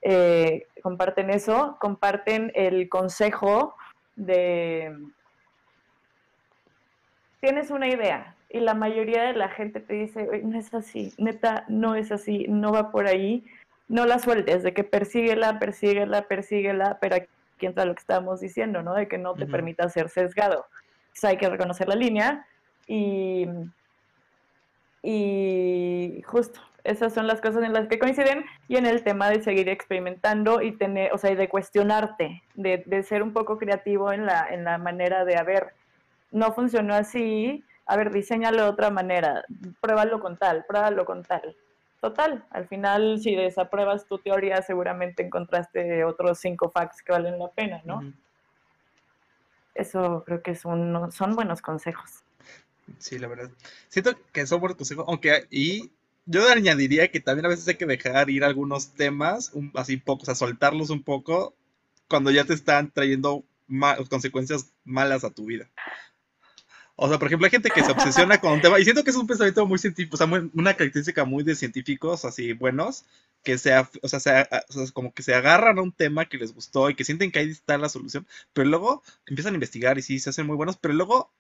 Eh, comparten eso, comparten el consejo de tienes una idea y la mayoría de la gente te dice, no es así, neta, no es así, no va por ahí, no la sueltes, de que persíguela, persíguela, persíguela, pero aquí entra lo que estábamos diciendo, ¿no? De que no te permita ser sesgado. Entonces hay que reconocer la línea y, y justo, esas son las cosas en las que coinciden y en el tema de seguir experimentando y tener, o sea, y de cuestionarte, de, de ser un poco creativo en la, en la manera de, haber no funcionó así, a ver, diseñalo de otra manera, pruébalo con tal, pruébalo con tal. Total, al final si desapruebas tu teoría seguramente encontraste otros cinco facts que valen la pena, ¿no? Eso creo que son, son buenos consejos. Sí, la verdad. Siento que son buenos consejos, aunque y yo añadiría que también a veces hay que dejar ir algunos temas, así poco, o sea, soltarlos un poco cuando ya te están trayendo consecuencias malas a tu vida. O sea, por ejemplo, hay gente que se obsesiona con un tema, y siento que es un pensamiento muy científico, o sea, una característica muy de científicos así buenos, que sea, o sea, sea, como que se agarran a un tema que les gustó y que sienten que ahí está la solución, pero luego empiezan a investigar y sí, se hacen muy buenos, pero luego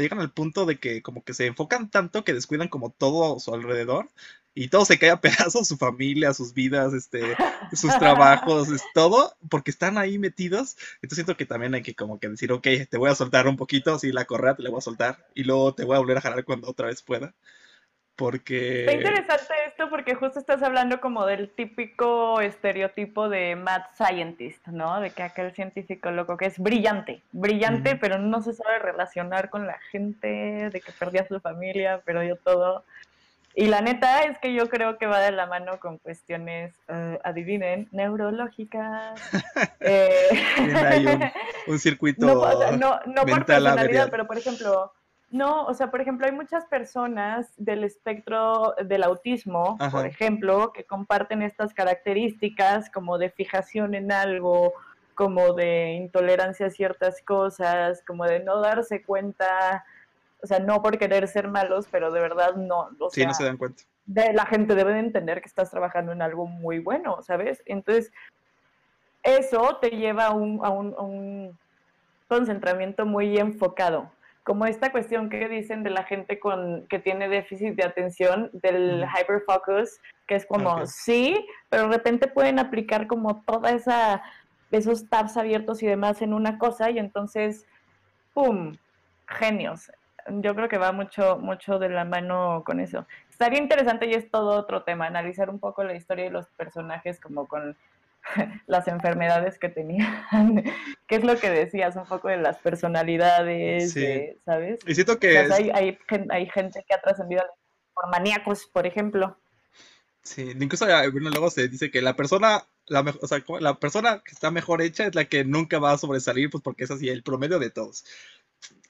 llegan al punto de que como que se enfocan tanto que descuidan como todo su alrededor y todo se cae a pedazos, su familia, sus vidas, este, sus trabajos, es todo, porque están ahí metidos. Entonces siento que también hay que como que decir, ok, te voy a soltar un poquito, así la correa te la voy a soltar y luego te voy a volver a jalar cuando otra vez pueda. Porque... Está interesante esto porque justo estás hablando como del típico estereotipo de mad scientist, ¿no? De que aquel científico loco que es brillante, brillante, pero no se sabe relacionar con la gente, de que perdió a su familia, perdió todo. Y la neta es que yo creo que va de la mano con cuestiones, eh, adivinen, neurológicas. eh... Hay un, circuito no, no, no por personalidad, pero por ejemplo, no, o sea, por ejemplo, hay muchas personas del espectro del autismo, por ejemplo, que comparten estas características como de fijación en algo, como de intolerancia a ciertas cosas, como de no darse cuenta, o sea, no por querer ser malos, pero de verdad no. O sí, no se dan cuenta. De, la gente debe de entender que estás trabajando en algo muy bueno, ¿sabes? Entonces, eso te lleva a un, a un, a un concentramiento muy enfocado como esta cuestión que dicen de la gente con que tiene déficit de atención, del hyperfocus, que es como sí, pero de repente pueden aplicar como toda esa esos tabs abiertos y demás en una cosa y entonces pum, genios. Yo creo que va mucho mucho de la mano con eso. Estaría interesante y es todo otro tema, analizar un poco la historia de los personajes como con las enfermedades que tenían, qué es lo que decías, un poco de las personalidades, ¿sabes? Y siento que... hay, hay, hay, gente que ha trascendido por maníacos, por ejemplo. Sí, incluso bueno, luego se dice que la persona, la, o sea, la persona que está mejor hecha es la que nunca va a sobresalir, pues porque es así el promedio de todos.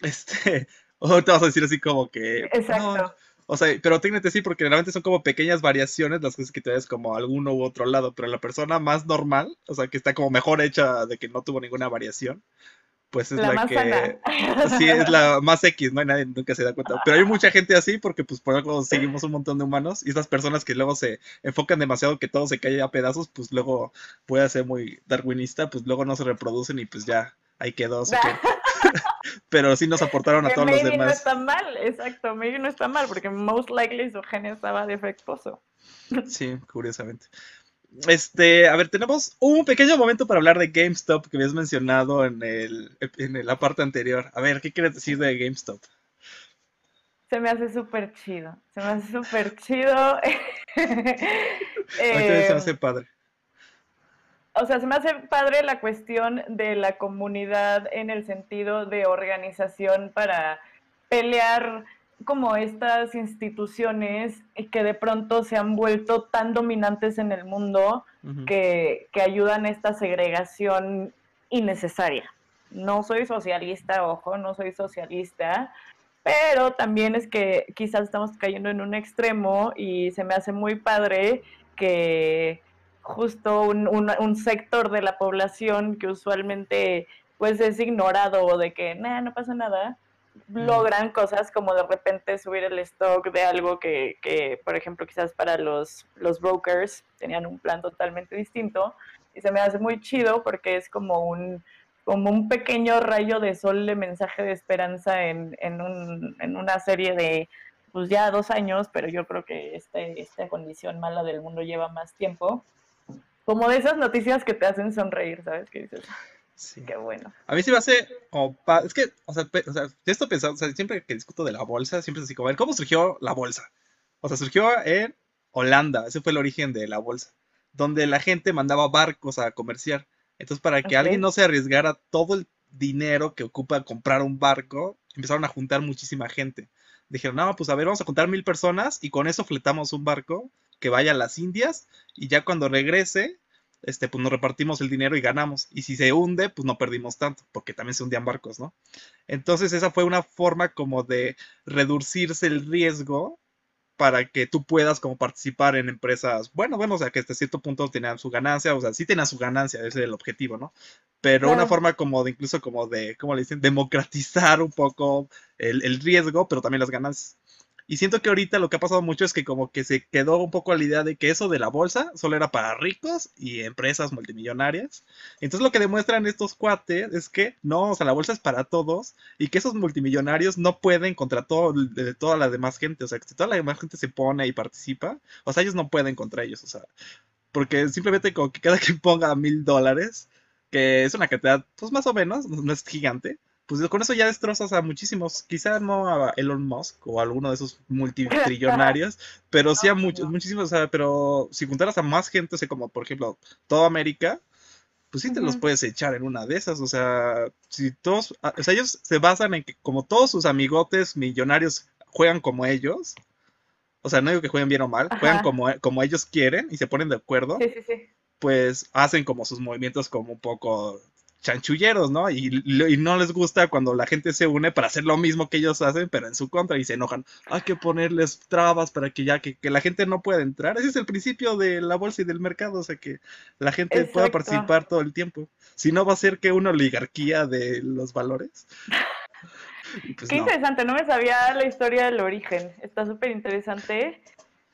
Este, o te vas a decir así como que... Exacto. O sea, pero técnicamente sí, porque realmente son como pequeñas variaciones las cosas que te ves como alguno u otro lado, pero la persona más normal, o sea, que está como mejor hecha de que no tuvo ninguna variación, pues es la, que sí es la más X, no hay nadie nunca se da cuenta. Pero hay mucha gente así porque pues por algo seguimos un montón de humanos y estas personas que luego se enfocan demasiado que todo se cae a pedazos, pues luego puede ser muy darwinista, pues luego no se reproducen y pues ya ahí quedó. pero sí nos aportaron a todos los demás. no está mal, exacto, maybe no está mal, porque most likely su gen estaba defectuoso. Sí, curiosamente. Este, a ver, tenemos un pequeño momento para hablar de GameStop que habías mencionado en, el, en la parte anterior. A ver, ¿qué quieres decir de GameStop? Se me hace súper chido, se me hace súper chido. A se me hace eh, padre o sea, se me hace padre la cuestión de la comunidad en el sentido de organización para pelear como estas instituciones que de pronto se han vuelto tan dominantes en el mundo que, que, ayudan a esta segregación innecesaria. No soy socialista, ojo, no soy socialista, pero también es que quizás estamos cayendo en un extremo y se me hace muy padre que justo un, un, sector de la población que usualmente pues es ignorado o de que no pasa nada, logran cosas como de repente subir el stock de algo que, que, por ejemplo, quizás para los, los brokers tenían un plan totalmente distinto. Y se me hace muy chido porque es como un, como un pequeño rayo de sol de mensaje de esperanza en, en, un, en una serie de, pues ya dos años, pero yo creo que este, esta condición mala del mundo lleva más tiempo. Como de esas noticias que te hacen sonreír, ¿sabes? Que dices, sí. qué bueno. A mí sí me hace, como, es que, o sea, o sea, esto pensado, o sea, siempre que discuto de la bolsa, siempre es así como, ver, ¿cómo surgió la bolsa? O sea, surgió en Holanda, ese fue el origen de la bolsa, donde la gente mandaba barcos a comerciar. Entonces, para que alguien no se arriesgara todo el dinero que ocupa comprar un barco, empezaron a juntar muchísima gente. Dijeron, no, pues a ver, vamos a juntar mil personas y con eso fletamos un barco que vaya a las Indias y ya cuando regrese, este, pues nos repartimos el dinero y ganamos. Y si se hunde, pues no perdimos tanto, porque también se hundían barcos, ¿no? Entonces esa fue una forma como de reducirse el riesgo para que tú puedas como participar en empresas, bueno, bueno, o sea, que hasta cierto punto tenían su ganancia, o sea, sí tenían su ganancia, ese es el objetivo, ¿no? Pero una forma como de, incluso como de, ¿cómo le dicen? Democratizar un poco el, el riesgo, pero también las ganancias. Y siento que ahorita lo que ha pasado mucho es que como que se quedó un poco la idea de que eso de la bolsa solo era para ricos y empresas multimillonarias. Entonces lo que demuestran estos cuates es que no, o sea, la bolsa es para todos y que esos multimillonarios no pueden contra todo, toda la demás gente. O sea, que si toda la demás gente se pone y participa, o sea, ellos no pueden contra ellos. O sea, porque simplemente como que cada quien ponga mil dólares, que es una cantidad, pues más o menos, no es gigante pues con eso ya destrozas a muchísimos, quizá no a Elon Musk o a alguno de esos multitrillonarios, pero sí a muchos, muchísimos, o sea, pero si juntaras a más gente, o sea, como por ejemplo toda América, pues sí te los puedes echar en una de esas, o sea, si todos, ah, o sea, ellos se basan en que como todos sus amigotes millonarios juegan como ellos, o sea, no digo que jueguen bien o mal, juegan como, como ellos quieren y se ponen de acuerdo, sí, sí, sí. pues hacen como sus movimientos como un poco chanchulleros, ¿no? Y, no les gusta cuando la gente se une para hacer lo mismo que ellos hacen, pero en su contra y se enojan. Hay que ponerles trabas para que ya que, la gente no pueda entrar. Ese es el principio de la bolsa y del mercado, o sea, que la gente pueda participar todo el tiempo. Si no, va a ser que una oligarquía de los valores. Pues Qué interesante, no me sabía la historia del origen. Está súper interesante.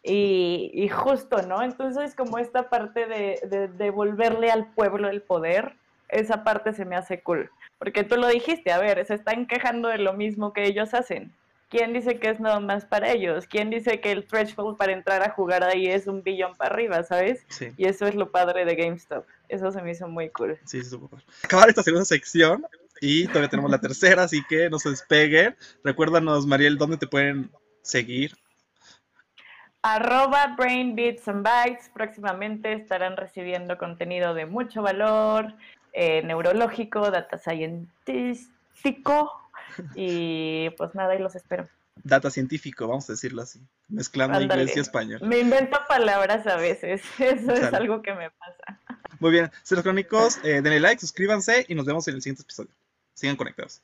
Y, justo, ¿no? Entonces, como esta parte de, de devolverle al pueblo el poder, esa parte se me hace cool. Porque tú lo dijiste, a ver, se están quejando de lo mismo que ellos hacen. ¿Quién dice que es nada más para ellos? ¿Quién dice que el threshold para entrar a jugar ahí es un billón para arriba, sabes? Sí. Y eso es lo padre de GameStop. Eso se me hizo muy cool. Sí, súper. Acabar esta segunda sección y todavía tenemos la tercera, así que no se despeguen. Recuérdanos, Mariel, ¿dónde te pueden seguir? Arroba Brain Beats and Bytes. Próximamente estarán recibiendo contenido de mucho valor, eh, neurológico, data científico y pues nada, y los espero. Data científico, vamos a decirlo así, mezclando inglés y español. Me invento palabras a veces, eso es algo que me pasa. Muy bien, los crónicos, eh, denle like, suscríbanse y nos vemos en el siguiente episodio. Sigan conectados.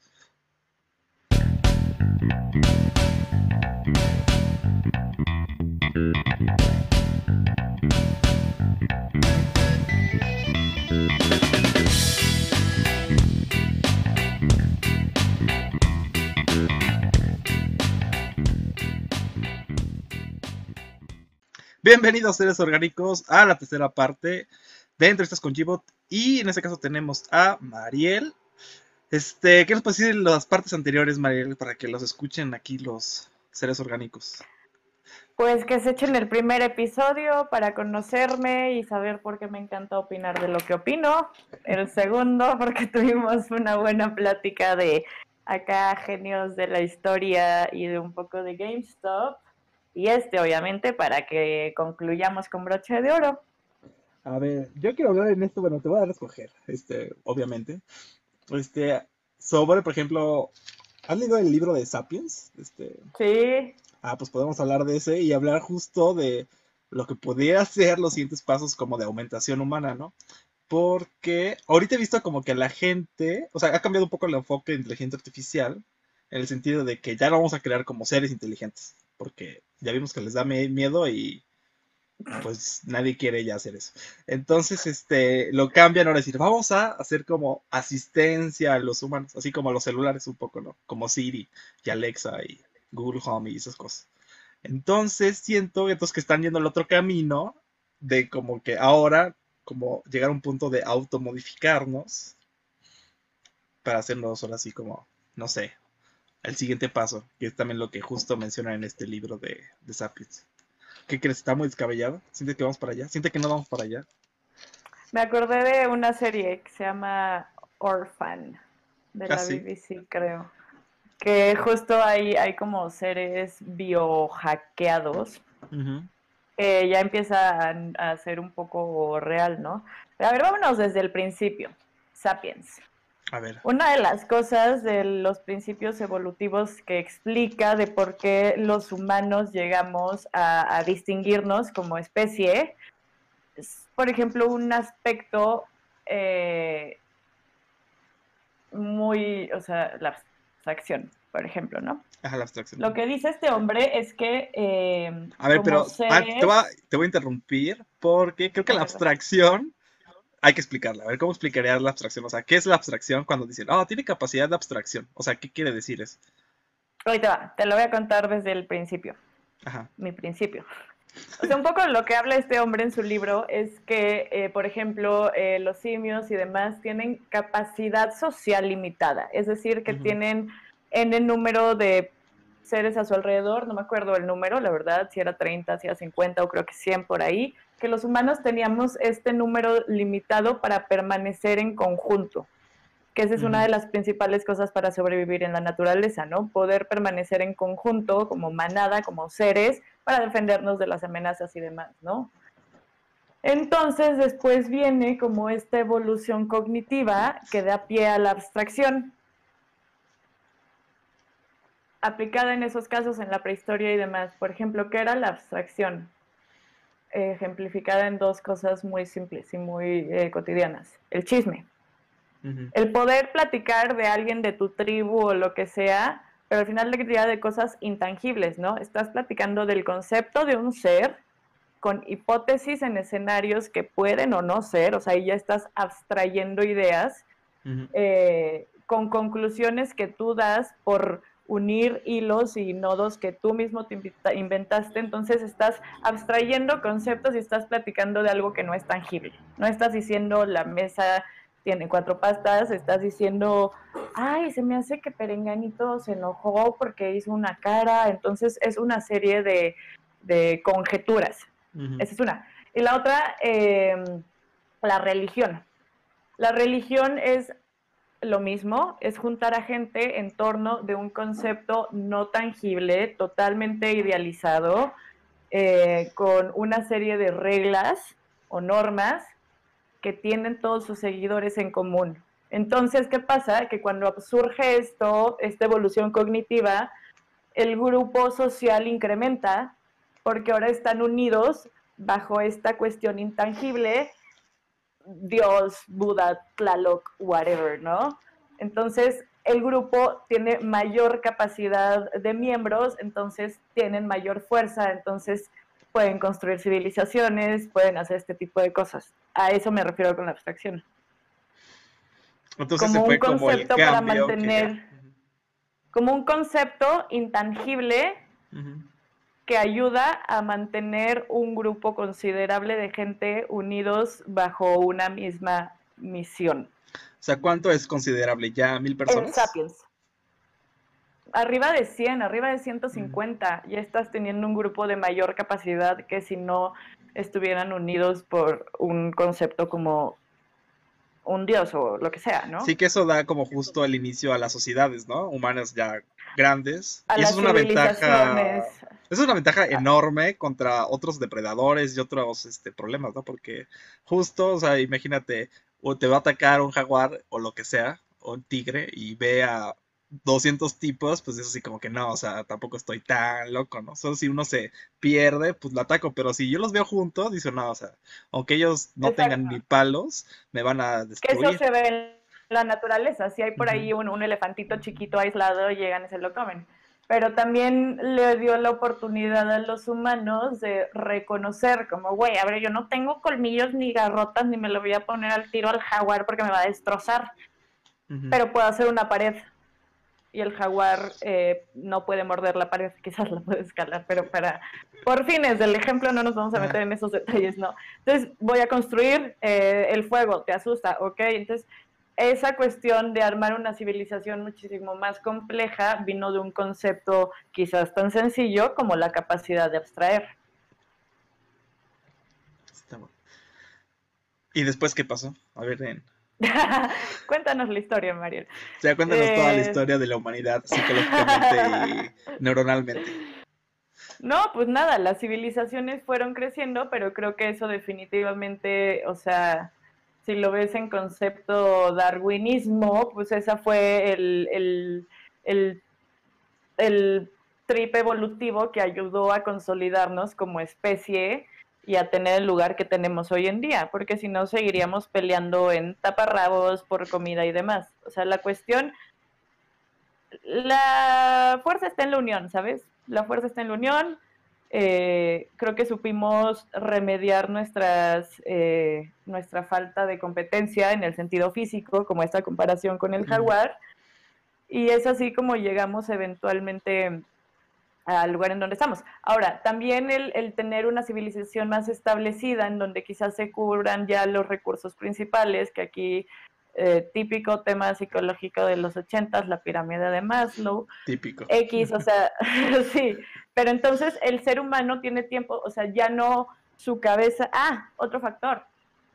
Bienvenidos seres orgánicos a la tercera parte de entrevistas con Gibot y en este caso tenemos a Mariel. Este, ¿qué nos puede decir las partes anteriores, Mariel, para que los escuchen aquí los seres orgánicos? Pues que se echen el primer episodio para conocerme y saber por qué me encanta opinar de lo que opino. El segundo, porque tuvimos una buena plática de acá genios de la historia y de un poco de GameStop. Y este, obviamente, para que concluyamos con broche de oro. A ver, yo quiero hablar en esto, bueno, te voy a dar a escoger, este, obviamente. Este, sobre, por ejemplo, ¿has leído el libro de Sapiens? Este, sí. Ah, pues podemos hablar de ese y hablar justo de lo que podría ser los siguientes pasos como de aumentación humana, ¿no? Porque ahorita he visto como que la gente, o sea, ha cambiado un poco el enfoque de inteligencia artificial, en el sentido de que ya lo vamos a crear como seres inteligentes porque ya vimos que les da miedo y pues nadie quiere ya hacer eso. Entonces, este, lo cambian ahora decir, vamos a hacer como asistencia a los humanos, así como a los celulares un poco, ¿no? Como Siri y Alexa y Google Home y esas cosas. Entonces, siento entonces que están yendo al otro camino de como que ahora, como llegar a un punto de automodificarnos para hacernos ahora así como, no sé, el siguiente paso, que es también lo que justo menciona en este libro de, de Sapiens. ¿Qué crees? ¿Está muy descabellado? ¿Siente que vamos para allá? ¿Siente que no vamos para allá? Me acordé de una serie que se llama Orphan, de la ah, BBC, creo. Que justo hay, hay como seres biohackeados. ya empieza a, ser un poco real, ¿no? a ver, vámonos desde el principio. Sapiens. Una de las cosas de los principios evolutivos que explica de por qué los humanos llegamos a, distinguirnos como especie es, por ejemplo, un aspecto eh, muy, o sea, la abstracción, por ejemplo, ¿no? Ajá, la abstracción. Lo que dice este hombre es que... Eh, a ver, pero ah, te, voy a, te, voy a, interrumpir porque creo que la abstracción hay que explicarla. A ver, ¿cómo explicarías la abstracción? O sea, ¿qué es la abstracción cuando dicen, oh, tiene capacidad de abstracción? O sea, ¿qué quiere decir eso? Ahorita va, te lo voy a contar desde el principio. Ajá. Mi principio. O sea, un poco lo que habla este hombre en su libro es que, eh, por ejemplo, eh, los simios y demás tienen capacidad social limitada, es decir, que tienen en el número de seres a su alrededor, no me acuerdo el número, la verdad, si era 30, si era 50 o creo que 100 por ahí, que los humanos teníamos este número limitado para permanecer en conjunto, que esa es una de las principales cosas para sobrevivir en la naturaleza, ¿no? Poder permanecer en conjunto como manada, como seres, para defendernos de las amenazas y demás, ¿no? Entonces después viene como esta evolución cognitiva que da pie a la abstracción, aplicada en esos casos en la prehistoria y demás. Por ejemplo, ¿qué era la abstracción? Ejemplificada en dos cosas muy simples y muy eh, cotidianas. El chisme. El poder platicar de alguien de tu tribu o lo que sea, pero al final de día de cosas intangibles, ¿no? Estás platicando del concepto de un ser con hipótesis en escenarios que pueden o no ser, o sea, ahí ya estás abstrayendo ideas eh, con conclusiones que tú das por unir hilos y nodos que tú mismo te inventaste, entonces estás abstrayendo conceptos y estás platicando de algo que no es tangible. No estás diciendo la mesa tiene cuatro pastas, estás diciendo, ay, se me hace que Perenganito se enojó porque hizo una cara, entonces es una serie de, conjeturas. Esa es una. Y la otra, em, la religión. La religión es lo mismo, es juntar a gente en torno de un concepto no tangible, totalmente idealizado, eh, con una serie de reglas o normas que tienen todos sus seguidores en común. Entonces, ¿qué pasa? Que cuando surge esto, esta evolución cognitiva, el grupo social incrementa porque ahora están unidos bajo esta cuestión intangible Dios, Buda, Tlaloc, whatever, ¿no? Entonces, el grupo tiene mayor capacidad de miembros, entonces tienen mayor fuerza, entonces pueden construir civilizaciones, pueden hacer este tipo de cosas. A eso me refiero con la abstracción. Entonces como un concepto para mantener, como un concepto intangible que ayuda a mantener un grupo considerable de gente unidos bajo una misma misión. O sea, ¿cuánto es considerable? ¿Ya mil personas? En Sapiens. Arriba de 100, arriba de 150. Ya estás teniendo un grupo de mayor capacidad que si no estuvieran unidos por un concepto como un dios o lo que sea, ¿no? Sí que eso da como justo el inicio a las sociedades, ¿no? Humanas ya grandes. y eso es una ventaja. Es una ventaja enorme contra otros depredadores y otros este, problemas, ¿no? Porque justo, o sea, imagínate, o te va a atacar un jaguar o lo que sea, o un tigre, y ve a 200 tipos, pues eso sí como que no, o sea, tampoco estoy tan loco, ¿no? Solo si uno se pierde, pues lo ataco, pero si yo los veo juntos, dice, no, o sea, aunque ellos no tengan ni palos, me van a destruir. Que eso se ve en la naturaleza, si hay por ahí un, un, elefantito chiquito aislado, llegan y se lo comen. Pero también le dio la oportunidad a los humanos de reconocer, como, güey, a ver, yo no tengo colmillos ni garrotas, ni me lo voy a poner al tiro al jaguar porque me va a destrozar, pero puedo hacer una pared y el jaguar eh, no puede morder la pared, quizás la puede escalar, pero para, por fines del ejemplo no nos vamos a meter en esos detalles, ¿no? Entonces voy a construir eh, el fuego, te asusta, ¿ok? Entonces esa cuestión de armar una civilización muchísimo más compleja vino de un concepto quizás tan sencillo como la capacidad de abstraer. ¿Y después qué pasó? A ver, en... Cuéntanos la historia, Mariel. O sea, cuéntanos toda la eh, historia de la humanidad psicológicamente y neuronalmente. No, pues nada, las civilizaciones fueron creciendo, pero creo que eso definitivamente, o sea, si lo ves en concepto darwinismo, pues esa fue el, el, el, el trip evolutivo que ayudó a consolidarnos como especie y a tener el lugar que tenemos hoy en día, porque si no seguiríamos peleando en taparrabos por comida y demás. O sea, la cuestión, la fuerza está en la unión, ¿sabes? La fuerza está en la unión. Eh, creo que supimos remediar nuestras, eh, nuestra falta de competencia en el sentido físico, como esta comparación con el jaguar. Y es así como llegamos eventualmente al lugar en donde estamos. Ahora, también el, el, tener una civilización más establecida, en donde quizás se cubran ya los recursos principales, que aquí eh, típico tema psicológico de los ochentas, la pirámide de Maslow. Típico. X, o sea, sí. Pero entonces el ser humano tiene tiempo, o sea, ya no su cabeza. Ah, otro factor.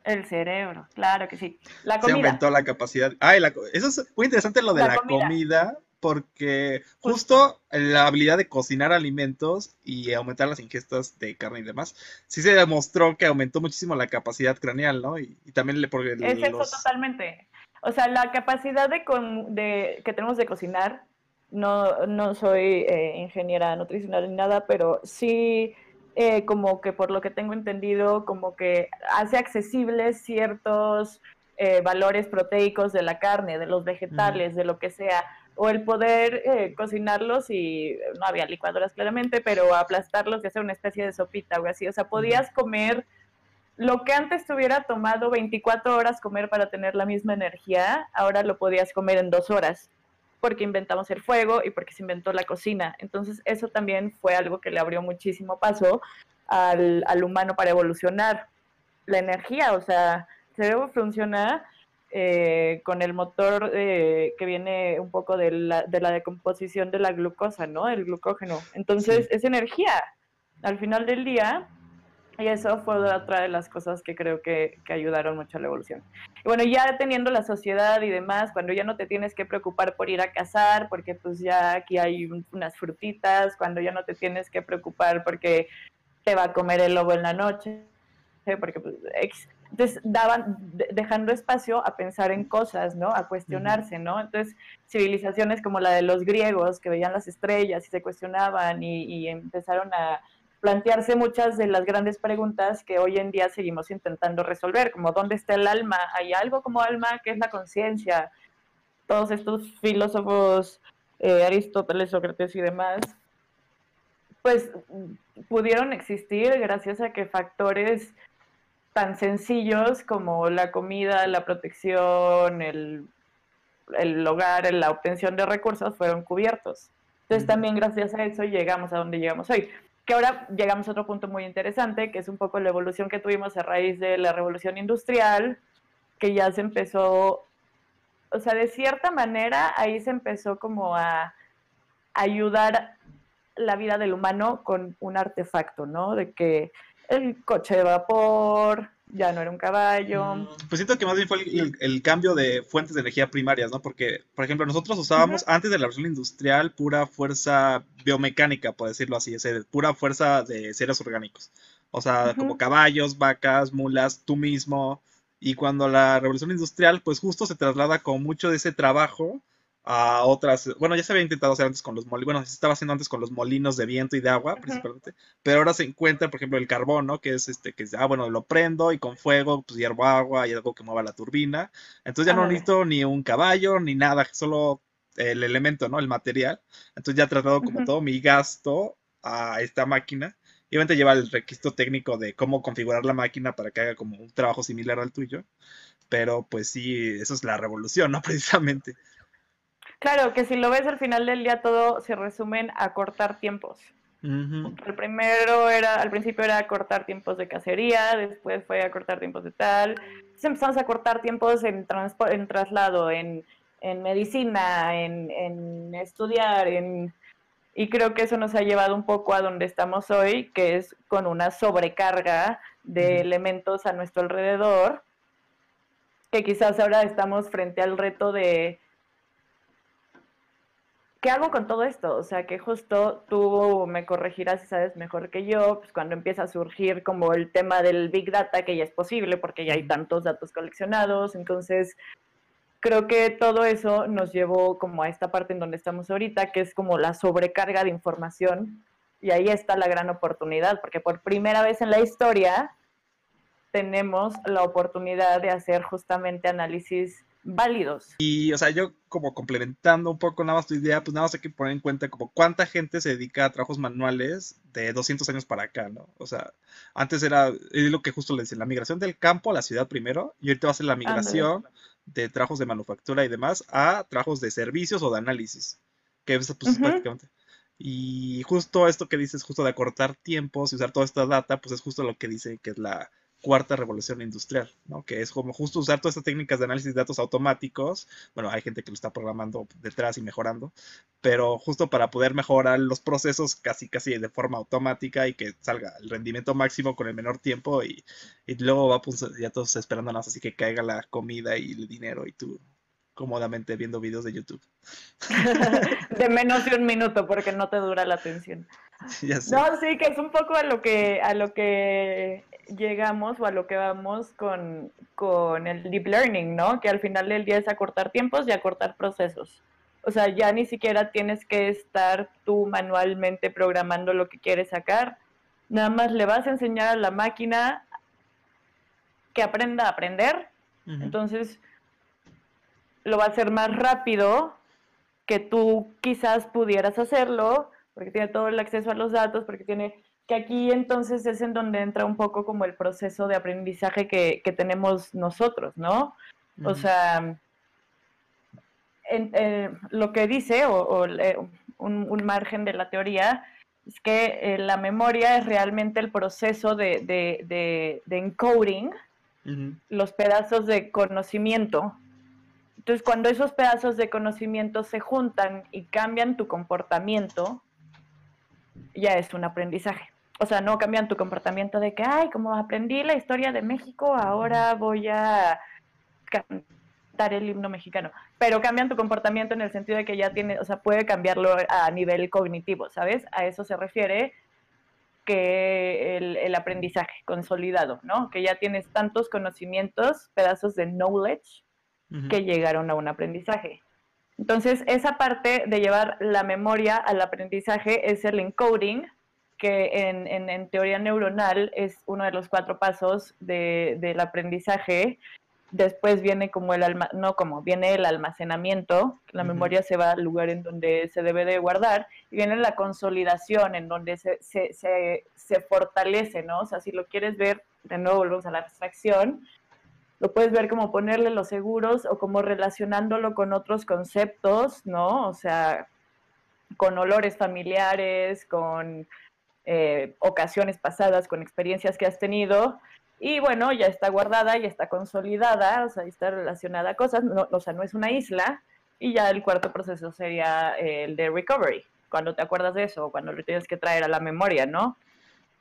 El cerebro, claro que sí. La comida. Se aumentó la capacidad. Ay, la, eso es muy interesante lo de la, comida porque justo la habilidad de cocinar alimentos y aumentar las ingestas de carne y demás, sí se demostró que aumentó muchísimo la capacidad craneal, ¿no? Y, también le porque Es eso totalmente. O sea, la capacidad de, de que tenemos de cocinar, no, no soy eh, ingeniera nutricional ni nada, pero sí eh, como que por lo que tengo entendido, como que hace accesibles ciertos eh, valores proteicos de la carne, de los vegetales, de lo que sea o el poder eh, cocinarlos y no había licuadoras claramente, pero aplastarlos y hacer una especie de sopita o así. O sea, podías comer lo que antes te hubiera tomado 24 horas comer para tener la misma energía, ahora lo podías comer en dos horas, porque inventamos el fuego y porque se inventó la cocina. Entonces, eso también fue algo que le abrió muchísimo paso al, al humano para evolucionar. La energía, o sea, el cerebro funciona eh, con el motor eh, que viene un poco de la, de la, decomposición de la glucosa, ¿no? El glucógeno. Entonces, es energía al final del día. Y eso fue otra de las cosas que creo que, que, ayudaron mucho a la evolución. Y bueno, ya teniendo la sociedad y demás, cuando ya no te tienes que preocupar por ir a cazar, porque pues ya aquí hay unas frutitas, cuando ya no te tienes que preocupar porque te va a comer el lobo en la noche, porque pues, entonces daban, dejando espacio a pensar en cosas, ¿no? A cuestionarse, ¿no? Entonces, civilizaciones como la de los griegos, que veían las estrellas y se cuestionaban y, empezaron a plantearse muchas de las grandes preguntas que hoy en día seguimos intentando resolver, como ¿dónde está el alma? ¿Hay algo como alma? ¿Qué es la conciencia? Todos estos filósofos, eh, Aristóteles, Sócrates y demás, pues pudieron existir gracias a que factores tan sencillos como la comida, la protección, el, el hogar, la obtención de recursos fueron cubiertos. Entonces también gracias a eso llegamos a donde llegamos hoy. Que ahora llegamos a otro punto muy interesante, que es un poco la evolución que tuvimos a raíz de la revolución industrial, que ya se empezó, o sea, de cierta manera ahí se empezó como a ayudar la vida del humano con un artefacto, ¿no? De que el coche de vapor, ya no era un caballo. Mm, pues siento que más bien fue el, cambio de fuentes de energía primarias, ¿no? Porque, por ejemplo, nosotros usábamos antes de la revolución industrial pura fuerza biomecánica, por decirlo así, es decir, pura fuerza de seres orgánicos. O sea, como caballos, vacas, mulas, tú mismo. Y cuando la revolución industrial, pues justo se traslada con mucho de ese trabajo a otras, bueno, ya se había intentado hacer antes con los molinos, bueno, se estaba haciendo antes con los molinos de viento y de agua, principalmente, pero ahora se encuentra, por ejemplo, el carbón, ¿no? Que es este, que es, ah, bueno, lo prendo y con fuego, pues hiervo agua y algo que mueva la turbina, entonces ya no necesito ni un caballo, ni nada, solo el elemento, ¿no? El material, entonces ya he tratado como todo mi gasto a esta máquina, y obviamente lleva el requisito técnico de cómo configurar la máquina para que haga como un trabajo similar al tuyo, pero pues sí, eso es la revolución, ¿no? Precisamente. Claro, que si lo ves al final del día todo se resumen a cortar tiempos. El primero era, al principio era cortar tiempos de cacería, después fue a cortar tiempos de tal. Entonces empezamos a cortar tiempos en, en traslado, en, en medicina, en, en, estudiar, en... y creo que eso nos ha llevado un poco a donde estamos hoy, que es con una sobrecarga de elementos a nuestro alrededor, que quizás ahora estamos frente al reto de ¿qué hago con todo esto? O sea, que justo tú me corregirás y sabes mejor que yo, pues cuando empieza a surgir como el tema del Big Data, que ya es posible porque ya hay tantos datos coleccionados, entonces creo que todo eso nos llevó como a esta parte en donde estamos ahorita, que es como la sobrecarga de información, y ahí está la gran oportunidad, porque por primera vez en la historia tenemos la oportunidad de hacer justamente análisis válidos. Y, o sea, yo como complementando un poco nada más tu idea, pues nada más hay que poner en cuenta como cuánta gente se dedica a trabajos manuales de 200 años para acá, ¿no? O sea, antes era, es lo que justo le decía, la migración del campo a la ciudad primero, y ahorita va a ser la migración de trabajos de manufactura y demás a trabajos de servicios o de análisis, que es pues, prácticamente. Y justo esto que dices, justo de acortar tiempos y usar toda esta data, pues es justo lo que dice que es la cuarta revolución industrial, ¿no? Que es como justo usar todas estas técnicas de análisis de datos automáticos. Bueno, hay gente que lo está programando detrás y mejorando, pero justo para poder mejorar los procesos casi casi de forma automática y que salga el rendimiento máximo con el menor tiempo y, luego va pues, ya todos esperando nada, así que caiga la comida y el dinero y tú cómodamente viendo videos de YouTube. de menos de un minuto porque no te dura la atención. No, sí, que es un poco a lo que a lo que llegamos o a lo que vamos con, con el deep learning, ¿no? Que al final del día es acortar tiempos y acortar procesos. O sea, ya ni siquiera tienes que estar tú manualmente programando lo que quieres sacar. Nada más le vas a enseñar a la máquina que aprenda a aprender. Entonces, lo va a hacer más rápido que tú quizás pudieras hacerlo, porque tiene todo el acceso a los datos, porque tiene que aquí entonces es en donde entra un poco como el proceso de aprendizaje que, tenemos nosotros, ¿no? O sea, eh, lo que dice, o, un, margen de la teoría, es que eh, la memoria es realmente el proceso de, de, encoding los pedazos de conocimiento. Entonces, cuando esos pedazos de conocimiento se juntan y cambian tu comportamiento, ya es un aprendizaje o sea, no cambian tu comportamiento de que, ay, como aprendí la historia de México, ahora voy a cantar el himno mexicano. Pero cambian tu comportamiento en el sentido de que ya tiene, o sea, puede cambiarlo a nivel cognitivo, ¿sabes? A eso se refiere que el, aprendizaje consolidado, ¿no? Que ya tienes tantos conocimientos, pedazos de knowledge que llegaron a un aprendizaje. Entonces, esa parte de llevar la memoria al aprendizaje es el encoding, que en, teoría neuronal es uno de los cuatro pasos del aprendizaje. Después viene como el alma, no como, viene el almacenamiento, la memoria se va al lugar en donde se debe de guardar, y viene la consolidación, en donde se, se, se, fortalece, ¿no? O sea, si lo quieres ver, de nuevo volvemos a la abstracción, lo puedes ver como ponerle los seguros o como relacionándolo con otros conceptos, ¿no? O sea, con olores familiares, con eh, ocasiones pasadas, con experiencias que has tenido. Y bueno, ya está guardada, ya está consolidada, o sea, está relacionada a cosas, no, o sea, no es una isla. Y ya el cuarto proceso sería el de recovery, cuando te acuerdas de eso, cuando lo tienes que traer a la memoria, ¿no?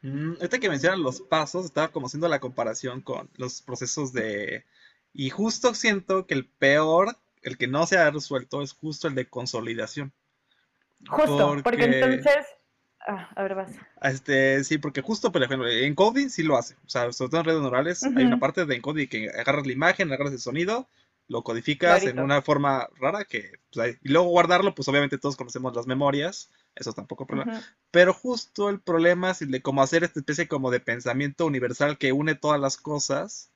Mm, este que mencionan los pasos, estaba como haciendo la comparación con los procesos de... Y justo siento que el peor, el que no se ha resuelto, es justo el de consolidación. Justo, porque entonces Ah, a ver, vas. Este, sí, porque justo, por ejemplo, en coding sí lo hace. O sea, sobre todo en redes neurales, hay una parte de encoding que agarras la imagen, agarras el sonido, lo codificas en una forma rara que, pues, y luego guardarlo, pues obviamente todos conocemos las memorias, eso tampoco es problema. Pero justo el problema es el de cómo hacer esta especie como de pensamiento universal que une todas las cosas.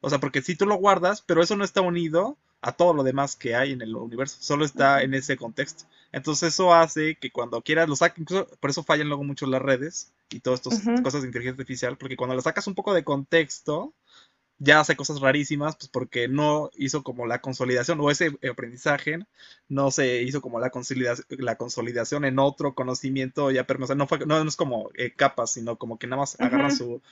O sea, porque si tú lo guardas, pero eso no está unido a todo lo demás que hay en el universo, solo está en ese contexto. Entonces eso hace que cuando quieras lo saques, incluso por eso fallan luego mucho las redes y todas estas cosas de inteligencia artificial, porque cuando lo sacas un poco de contexto, ya hace cosas rarísimas, pues porque no hizo como la consolidación o ese aprendizaje no se hizo como la consolidación, la consolidación en otro conocimiento ya, pero no, fue, no, es como eh, capas, sino como que nada más agarran su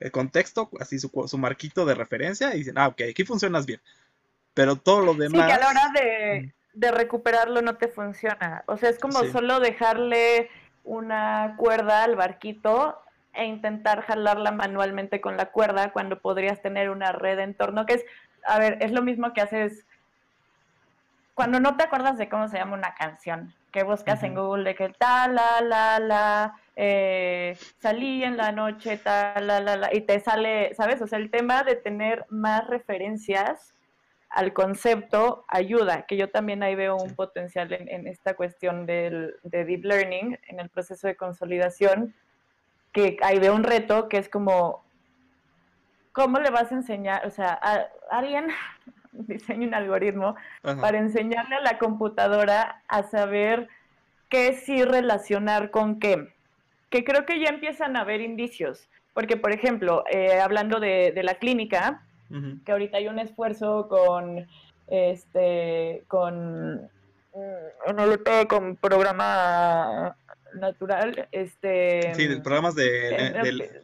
eh, contexto, así su, su, marquito de referencia y dicen, ah, ok, aquí funcionas bien. Pero todo lo demás... Sí, que a la hora de de recuperarlo no te funciona. O sea, es como solo dejarle una cuerda al barquito e intentar jalarla manualmente con la cuerda cuando podrías tener una red en torno, que es, a ver, es lo mismo que haces cuando no te acuerdas de cómo se llama una canción, que buscas en Google de que tal, la, la, la, eh, salí en la noche, tal, la, la, la, y te sale, ¿sabes? O sea, el tema de tener más referencias al concepto ayuda, que yo también ahí veo un potencial en, esta cuestión del, de deep learning, en el proceso de consolidación, que ahí veo un reto que es como, ¿cómo le vas a enseñar? O sea, a, alguien diseña un algoritmo para enseñarle a la computadora a saber qué sí relacionar con qué, que creo que ya empiezan a haber indicios, porque por ejemplo, eh, hablando de, de la clínica, que ahorita hay un esfuerzo con este, con, mm, con programa natural, este... Sí, programas de, eh, del eh,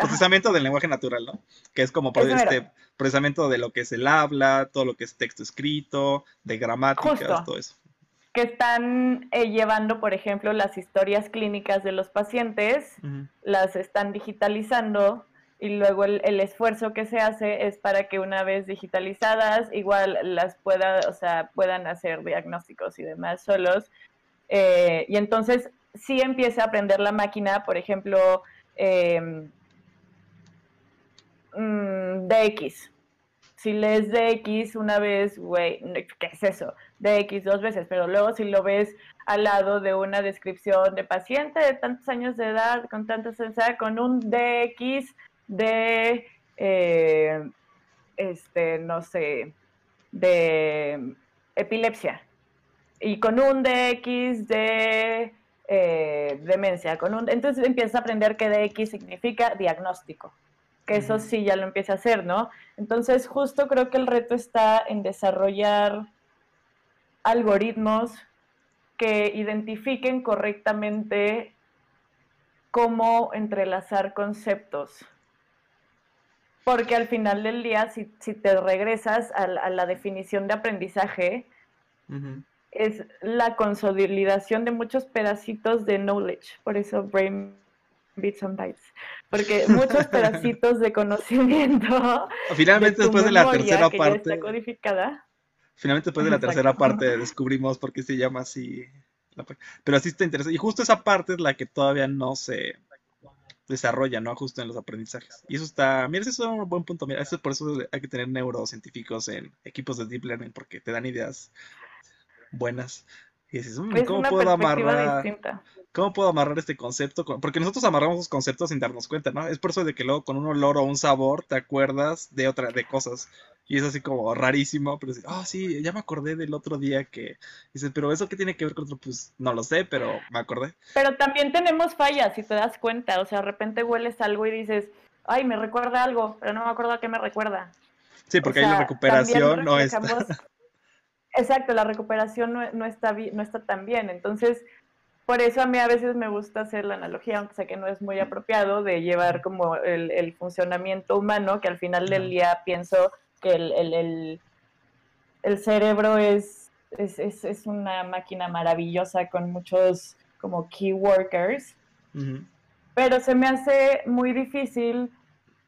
procesamiento del lenguaje natural, ¿no? Que es como este, procesamiento de lo que es el habla, todo lo que es texto escrito, de gramáticas, todo eso. Que están eh, llevando, por ejemplo, las historias clínicas de los pacientes, las están digitalizando y luego el, esfuerzo que se hace es para que una vez digitalizadas igual las pueda, o sea, puedan hacer diagnósticos y demás solos. y entonces sí empieza a aprender la máquina, por ejemplo, eh, mm, DX. Si lees DX una vez, güey, ¿qué es eso? DX dos veces, pero luego si lo ves al lado de una descripción de paciente de tantos años de edad, con tanta sensación, con un DX de, eh, este, no sé, de epilepsia, y con un DX de eh, demencia. Con un, entonces empiezas a aprender que DX significa diagnóstico, que eso sí ya lo empieza a hacer, ¿no? Entonces justo creo que el reto está en desarrollar algoritmos que identifiquen correctamente cómo entrelazar conceptos. Porque al final del día, si, te regresas a, la definición de aprendizaje, es la consolidación de muchos pedacitos de knowledge, por eso brain bits and bytes, porque muchos pedacitos de conocimiento. Finalmente, después de la tercera parte. codificada. Finalmente, después de la tercera parte, descubrimos por qué se llama así. Pero así está interesante. Y justo esa parte es la que todavía no se desarrolla, ¿no? Justo en los aprendizajes. Y eso está, mira, eso es un buen punto. Mira, eso por eso hay que tener neurocientíficos en equipos de deep learning, porque te dan ideas buenas. Y dices, mm, ¿cómo puedo amarrar? ¿Cómo puedo amarrar este concepto? Porque nosotros amarramos los conceptos sin darnos cuenta, ¿no? Es por eso de que luego con un olor o un sabor te acuerdas de otra, de cosas. Y es así como rarísimo, pero dices, ah, sí, ya me acordé del otro día que. Dices, pero eso qué tiene que ver con otro, pues no lo sé, pero me acordé. Pero también tenemos fallas, si te das cuenta. O sea, de repente hueles algo y dices, ay, me recuerda algo, pero no me acuerdo a qué me recuerda. Sí, porque hay la recuperación no está. Exacto, la recuperación no, está, no está tan bien. Entonces, por eso a mí a veces me gusta hacer la analogía, aunque sé que no es muy apropiado, de llevar como el, funcionamiento humano, que al final del día pienso que el, cerebro es, es, una máquina maravillosa con muchos como key workers, pero se me hace muy difícil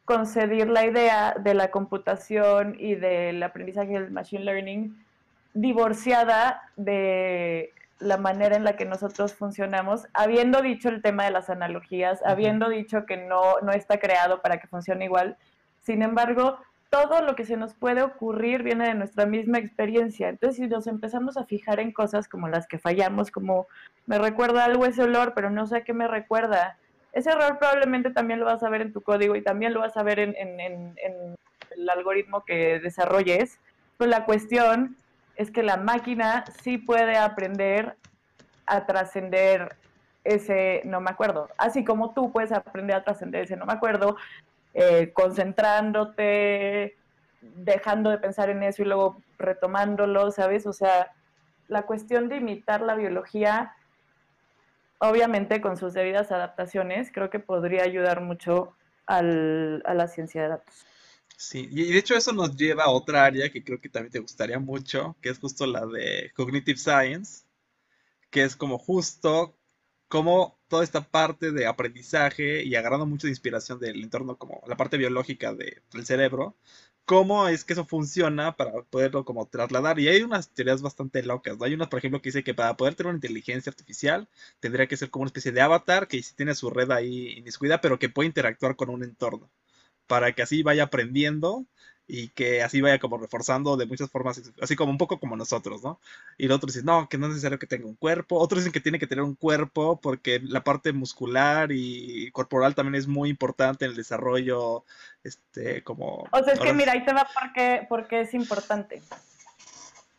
concebir la idea de la computación y del aprendizaje del machine learning divorciada de la manera en la que nosotros funcionamos, habiendo dicho el tema de las analogías, habiendo dicho que no, no está creado para que funcione igual, sin embargo, todo lo que se nos puede ocurrir viene de nuestra misma experiencia. Entonces, si nos empezamos a fijar en cosas como las que fallamos, como me recuerda algo ese olor, pero no sé a qué me recuerda, ese error probablemente también lo vas a ver en tu código y también lo vas a ver en, en el algoritmo que desarrolles. Pero la cuestión es que la máquina sí puede aprender a trascender ese no me acuerdo. Así como tú puedes aprender a trascender ese no me acuerdo, eh, concentrándote, dejando de pensar en eso y luego retomándolo, ¿sabes? O sea, la cuestión de imitar la biología, obviamente con sus debidas adaptaciones, creo que podría ayudar mucho a la ciencia de datos. Sí, y de hecho eso nos lleva a otra área que creo que también te gustaría mucho, que es justo la de Cognitive Science, que es como justo como toda esta parte de aprendizaje y agarrando mucha inspiración del entorno, como la parte biológica del cerebro, cómo es que eso funciona para poderlo como trasladar. Y hay unas teorías bastante locas, ¿no? Hay unas, por ejemplo, que dice que para poder tener una inteligencia artificial tendría que ser como una especie de avatar que si tiene su red ahí inmiscuida, pero que puede interactuar con un entorno para que así vaya aprendiendo y que así vaya como reforzando de muchas formas, así como un poco como nosotros, ¿no? Y el otro dice, no, que no es necesario que tenga un cuerpo. Otros dicen que tiene que tener un cuerpo porque la parte muscular y corporal también es muy importante en el desarrollo, este, como... O sea, es que mira, ahí te va porque, porque es importante.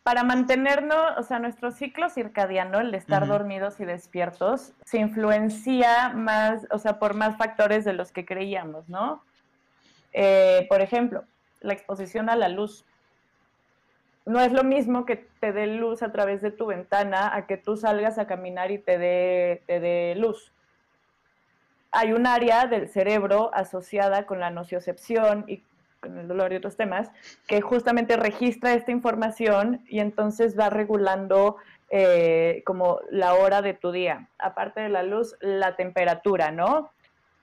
Para mantenernos, o sea, nuestro ciclo circadiano, el de estar dormidos y despiertos, se influencia más, o sea, por más factores de los que creíamos, ¿no? Eh, por ejemplo, la exposición a la luz. no es lo mismo que te dé luz a través de tu ventana a que tú salgas a caminar y te dé, te dé luz. Hay un área del cerebro asociada con la nociocepción y con el dolor y otros temas, que justamente registra esta información y entonces va regulando eh, como la hora de tu día. Aparte de la luz, la temperatura, ¿no?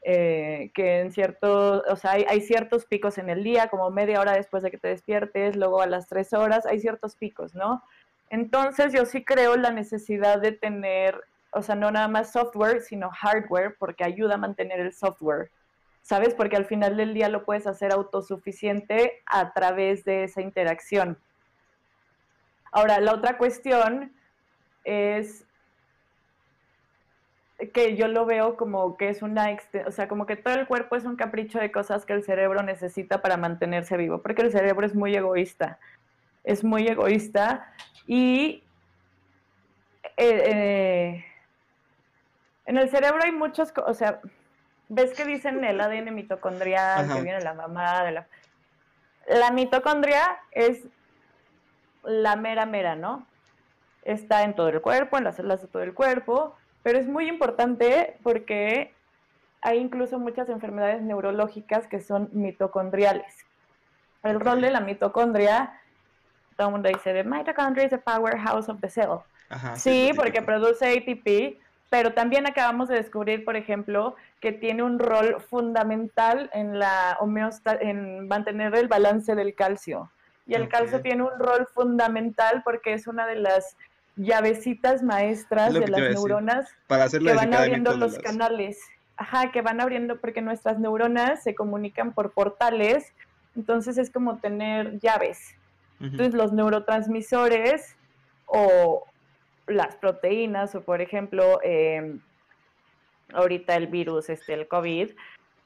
Eh, que en cierto, o sea, hay, ciertos picos en el día, como media hora después de que te despiertes, luego a las tres horas, hay ciertos picos, ¿no? Entonces yo sí creo la necesidad de tener, o sea, no nada más software, sino hardware, porque ayuda a mantener el software, ¿sabes? Porque al final del día lo puedes hacer autosuficiente a través de esa interacción. Ahora, la otra cuestión es que yo lo veo como que es una, o sea, como que todo el cuerpo es un capricho de cosas que el cerebro necesita para mantenerse vivo, porque el cerebro es muy egoísta, es muy egoísta y eh, eh, en el cerebro hay muchos, o sea, ves que dicen el ADN mitocondrial, que viene la mamá de la... La mitocondria es la mera mera, ¿no? Está en todo el cuerpo, en las células de todo el cuerpo, pero es muy importante porque hay incluso muchas enfermedades neurológicas que son mitocondriales. El rol de la mitocondria, todo el mundo dice, the mitochondria is the powerhouse of the cell. sí, porque produce ATP, pero también acabamos de descubrir, por ejemplo, que tiene un rol fundamental en la en mantener el balance del calcio. Y el calcio tiene un rol fundamental porque es una de las llavecitas maestras de las neuronas Para que van abriendo los canales. Ajá, que van abriendo porque nuestras neuronas se comunican por portales, entonces es como tener llaves. Entonces los neurotransmisores o las proteínas o por ejemplo em, ahorita el virus, este, el COVID,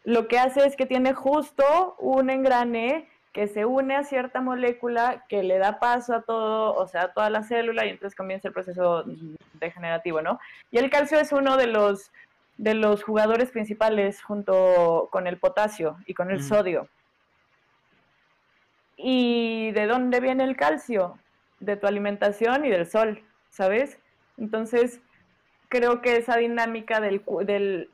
lo que hace es que tiene justo un engrane que se une a cierta molécula que le da paso a todo, o sea, a toda la célula y entonces comienza el proceso degenerativo, ¿no? Y el calcio es uno de los, de los jugadores principales junto con el potasio y con el sodio. ¿Y de dónde viene el calcio? De tu alimentación y del sol, ¿sabes? Entonces, creo que esa dinámica del, del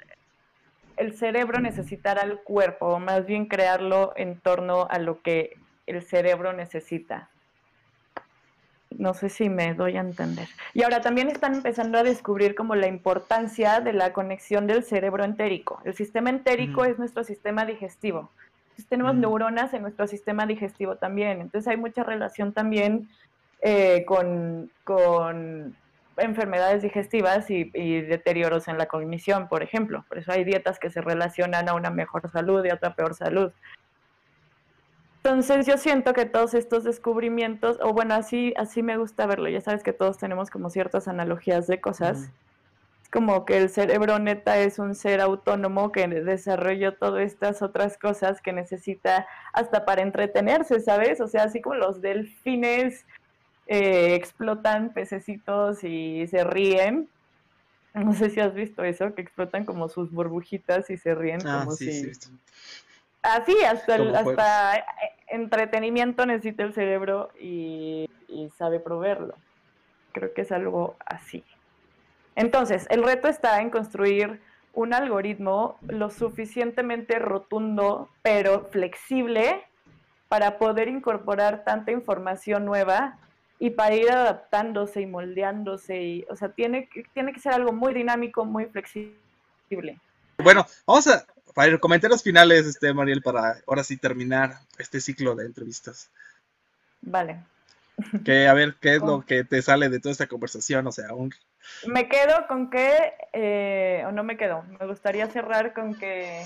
el cerebro necesitará al cuerpo, o más bien crearlo en torno a lo que el cerebro necesita. No sé si me doy a entender. Y ahora también están empezando a descubrir como la importancia de la conexión del cerebro entérico. El sistema entérico es nuestro sistema digestivo. Entonces tenemos neuronas en nuestro sistema digestivo también. Entonces hay mucha relación también eh, con, con enfermedades digestivas y, deterioros en la cognición, por ejemplo. Por eso hay dietas que se relacionan a una mejor salud y a otra peor salud. Entonces yo siento que todos estos descubrimientos, o bueno, así, así me gusta verlo, ya sabes que todos tenemos como ciertas analogías de cosas. Es como que el cerebro neta es un ser autónomo que desarrolló todas estas otras cosas que necesita hasta para entretenerse, ¿sabes? O sea, así como los delfines eh, explotan pececitos y se ríen. No sé si has visto eso, que explotan como sus burbujitas y se ríen ah, como si... Así, hasta, hasta entretenimiento necesita el cerebro y, y sabe proveerlo. Creo que es algo así. Entonces, el reto está en construir un algoritmo lo suficientemente rotundo, pero flexible, para poder incorporar tanta información nueva y para ir adaptándose y moldeándose. Y, o sea, tiene, tiene que ser algo muy dinámico, muy flexible. Bueno, vamos a, para comentarios finales, este, Mariel, para ahora sí terminar este ciclo de entrevistas. Vale. Que, a ver, ¿qué es lo que te sale de toda esta conversación? O sea, aún... Me quedo con que, eh, o no me quedo, me gustaría cerrar con que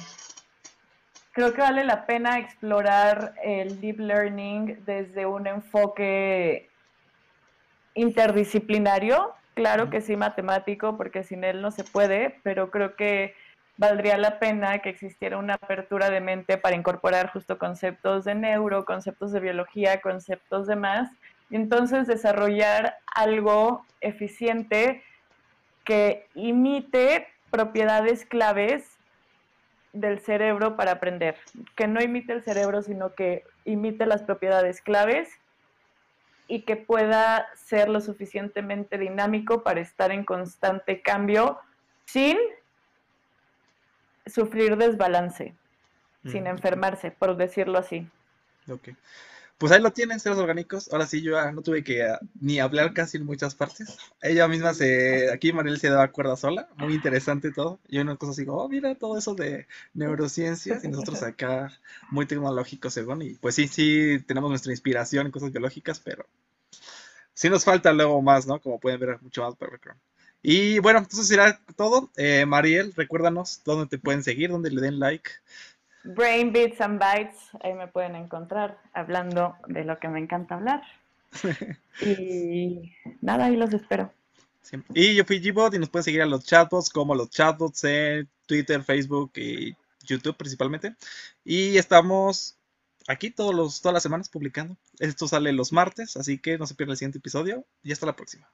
creo que vale la pena explorar el deep learning desde un enfoque interdisciplinario, claro que sí matemático, porque sin él no se puede, pero creo que valdría la pena que existiera una apertura de mente para incorporar justo conceptos de neuro, conceptos de biología, conceptos de más, y entonces desarrollar algo eficiente que imite propiedades claves del cerebro para aprender, que no imite el cerebro, sino que imite las propiedades claves y que pueda ser lo suficientemente dinámico para estar en constante cambio sin sufrir desbalance, sin enfermarse, por decirlo así. Ok. Pues ahí lo tienen, seres orgánicos. Ahora sí, yo no tuve que ah, ni hablar casi en muchas partes. Ella misma se. Aquí Mariel se daba cuerda sola. Muy interesante todo. Yo una cosa así, oh, mira todo eso de neurociencias. Y nosotros acá, muy tecnológicos, según. Y pues sí, sí, tenemos nuestra inspiración en cosas biológicas, pero sí nos falta luego más, ¿no? Como pueden ver, mucho más background. Y bueno, entonces será todo. Eh, Mariel, recuérdanos dónde te pueden seguir, dónde le den like. Brain Bits and Bytes, ahí me pueden encontrar hablando de lo que me encanta hablar. y nada, ahí los espero. Y yo fui Gbot y nos pueden seguir a los chatbots como los chatbots en Twitter, Facebook y YouTube principalmente. Y estamos aquí todos los, todas las semanas publicando. Esto sale los martes, así que no se pierda el siguiente episodio y hasta la próxima.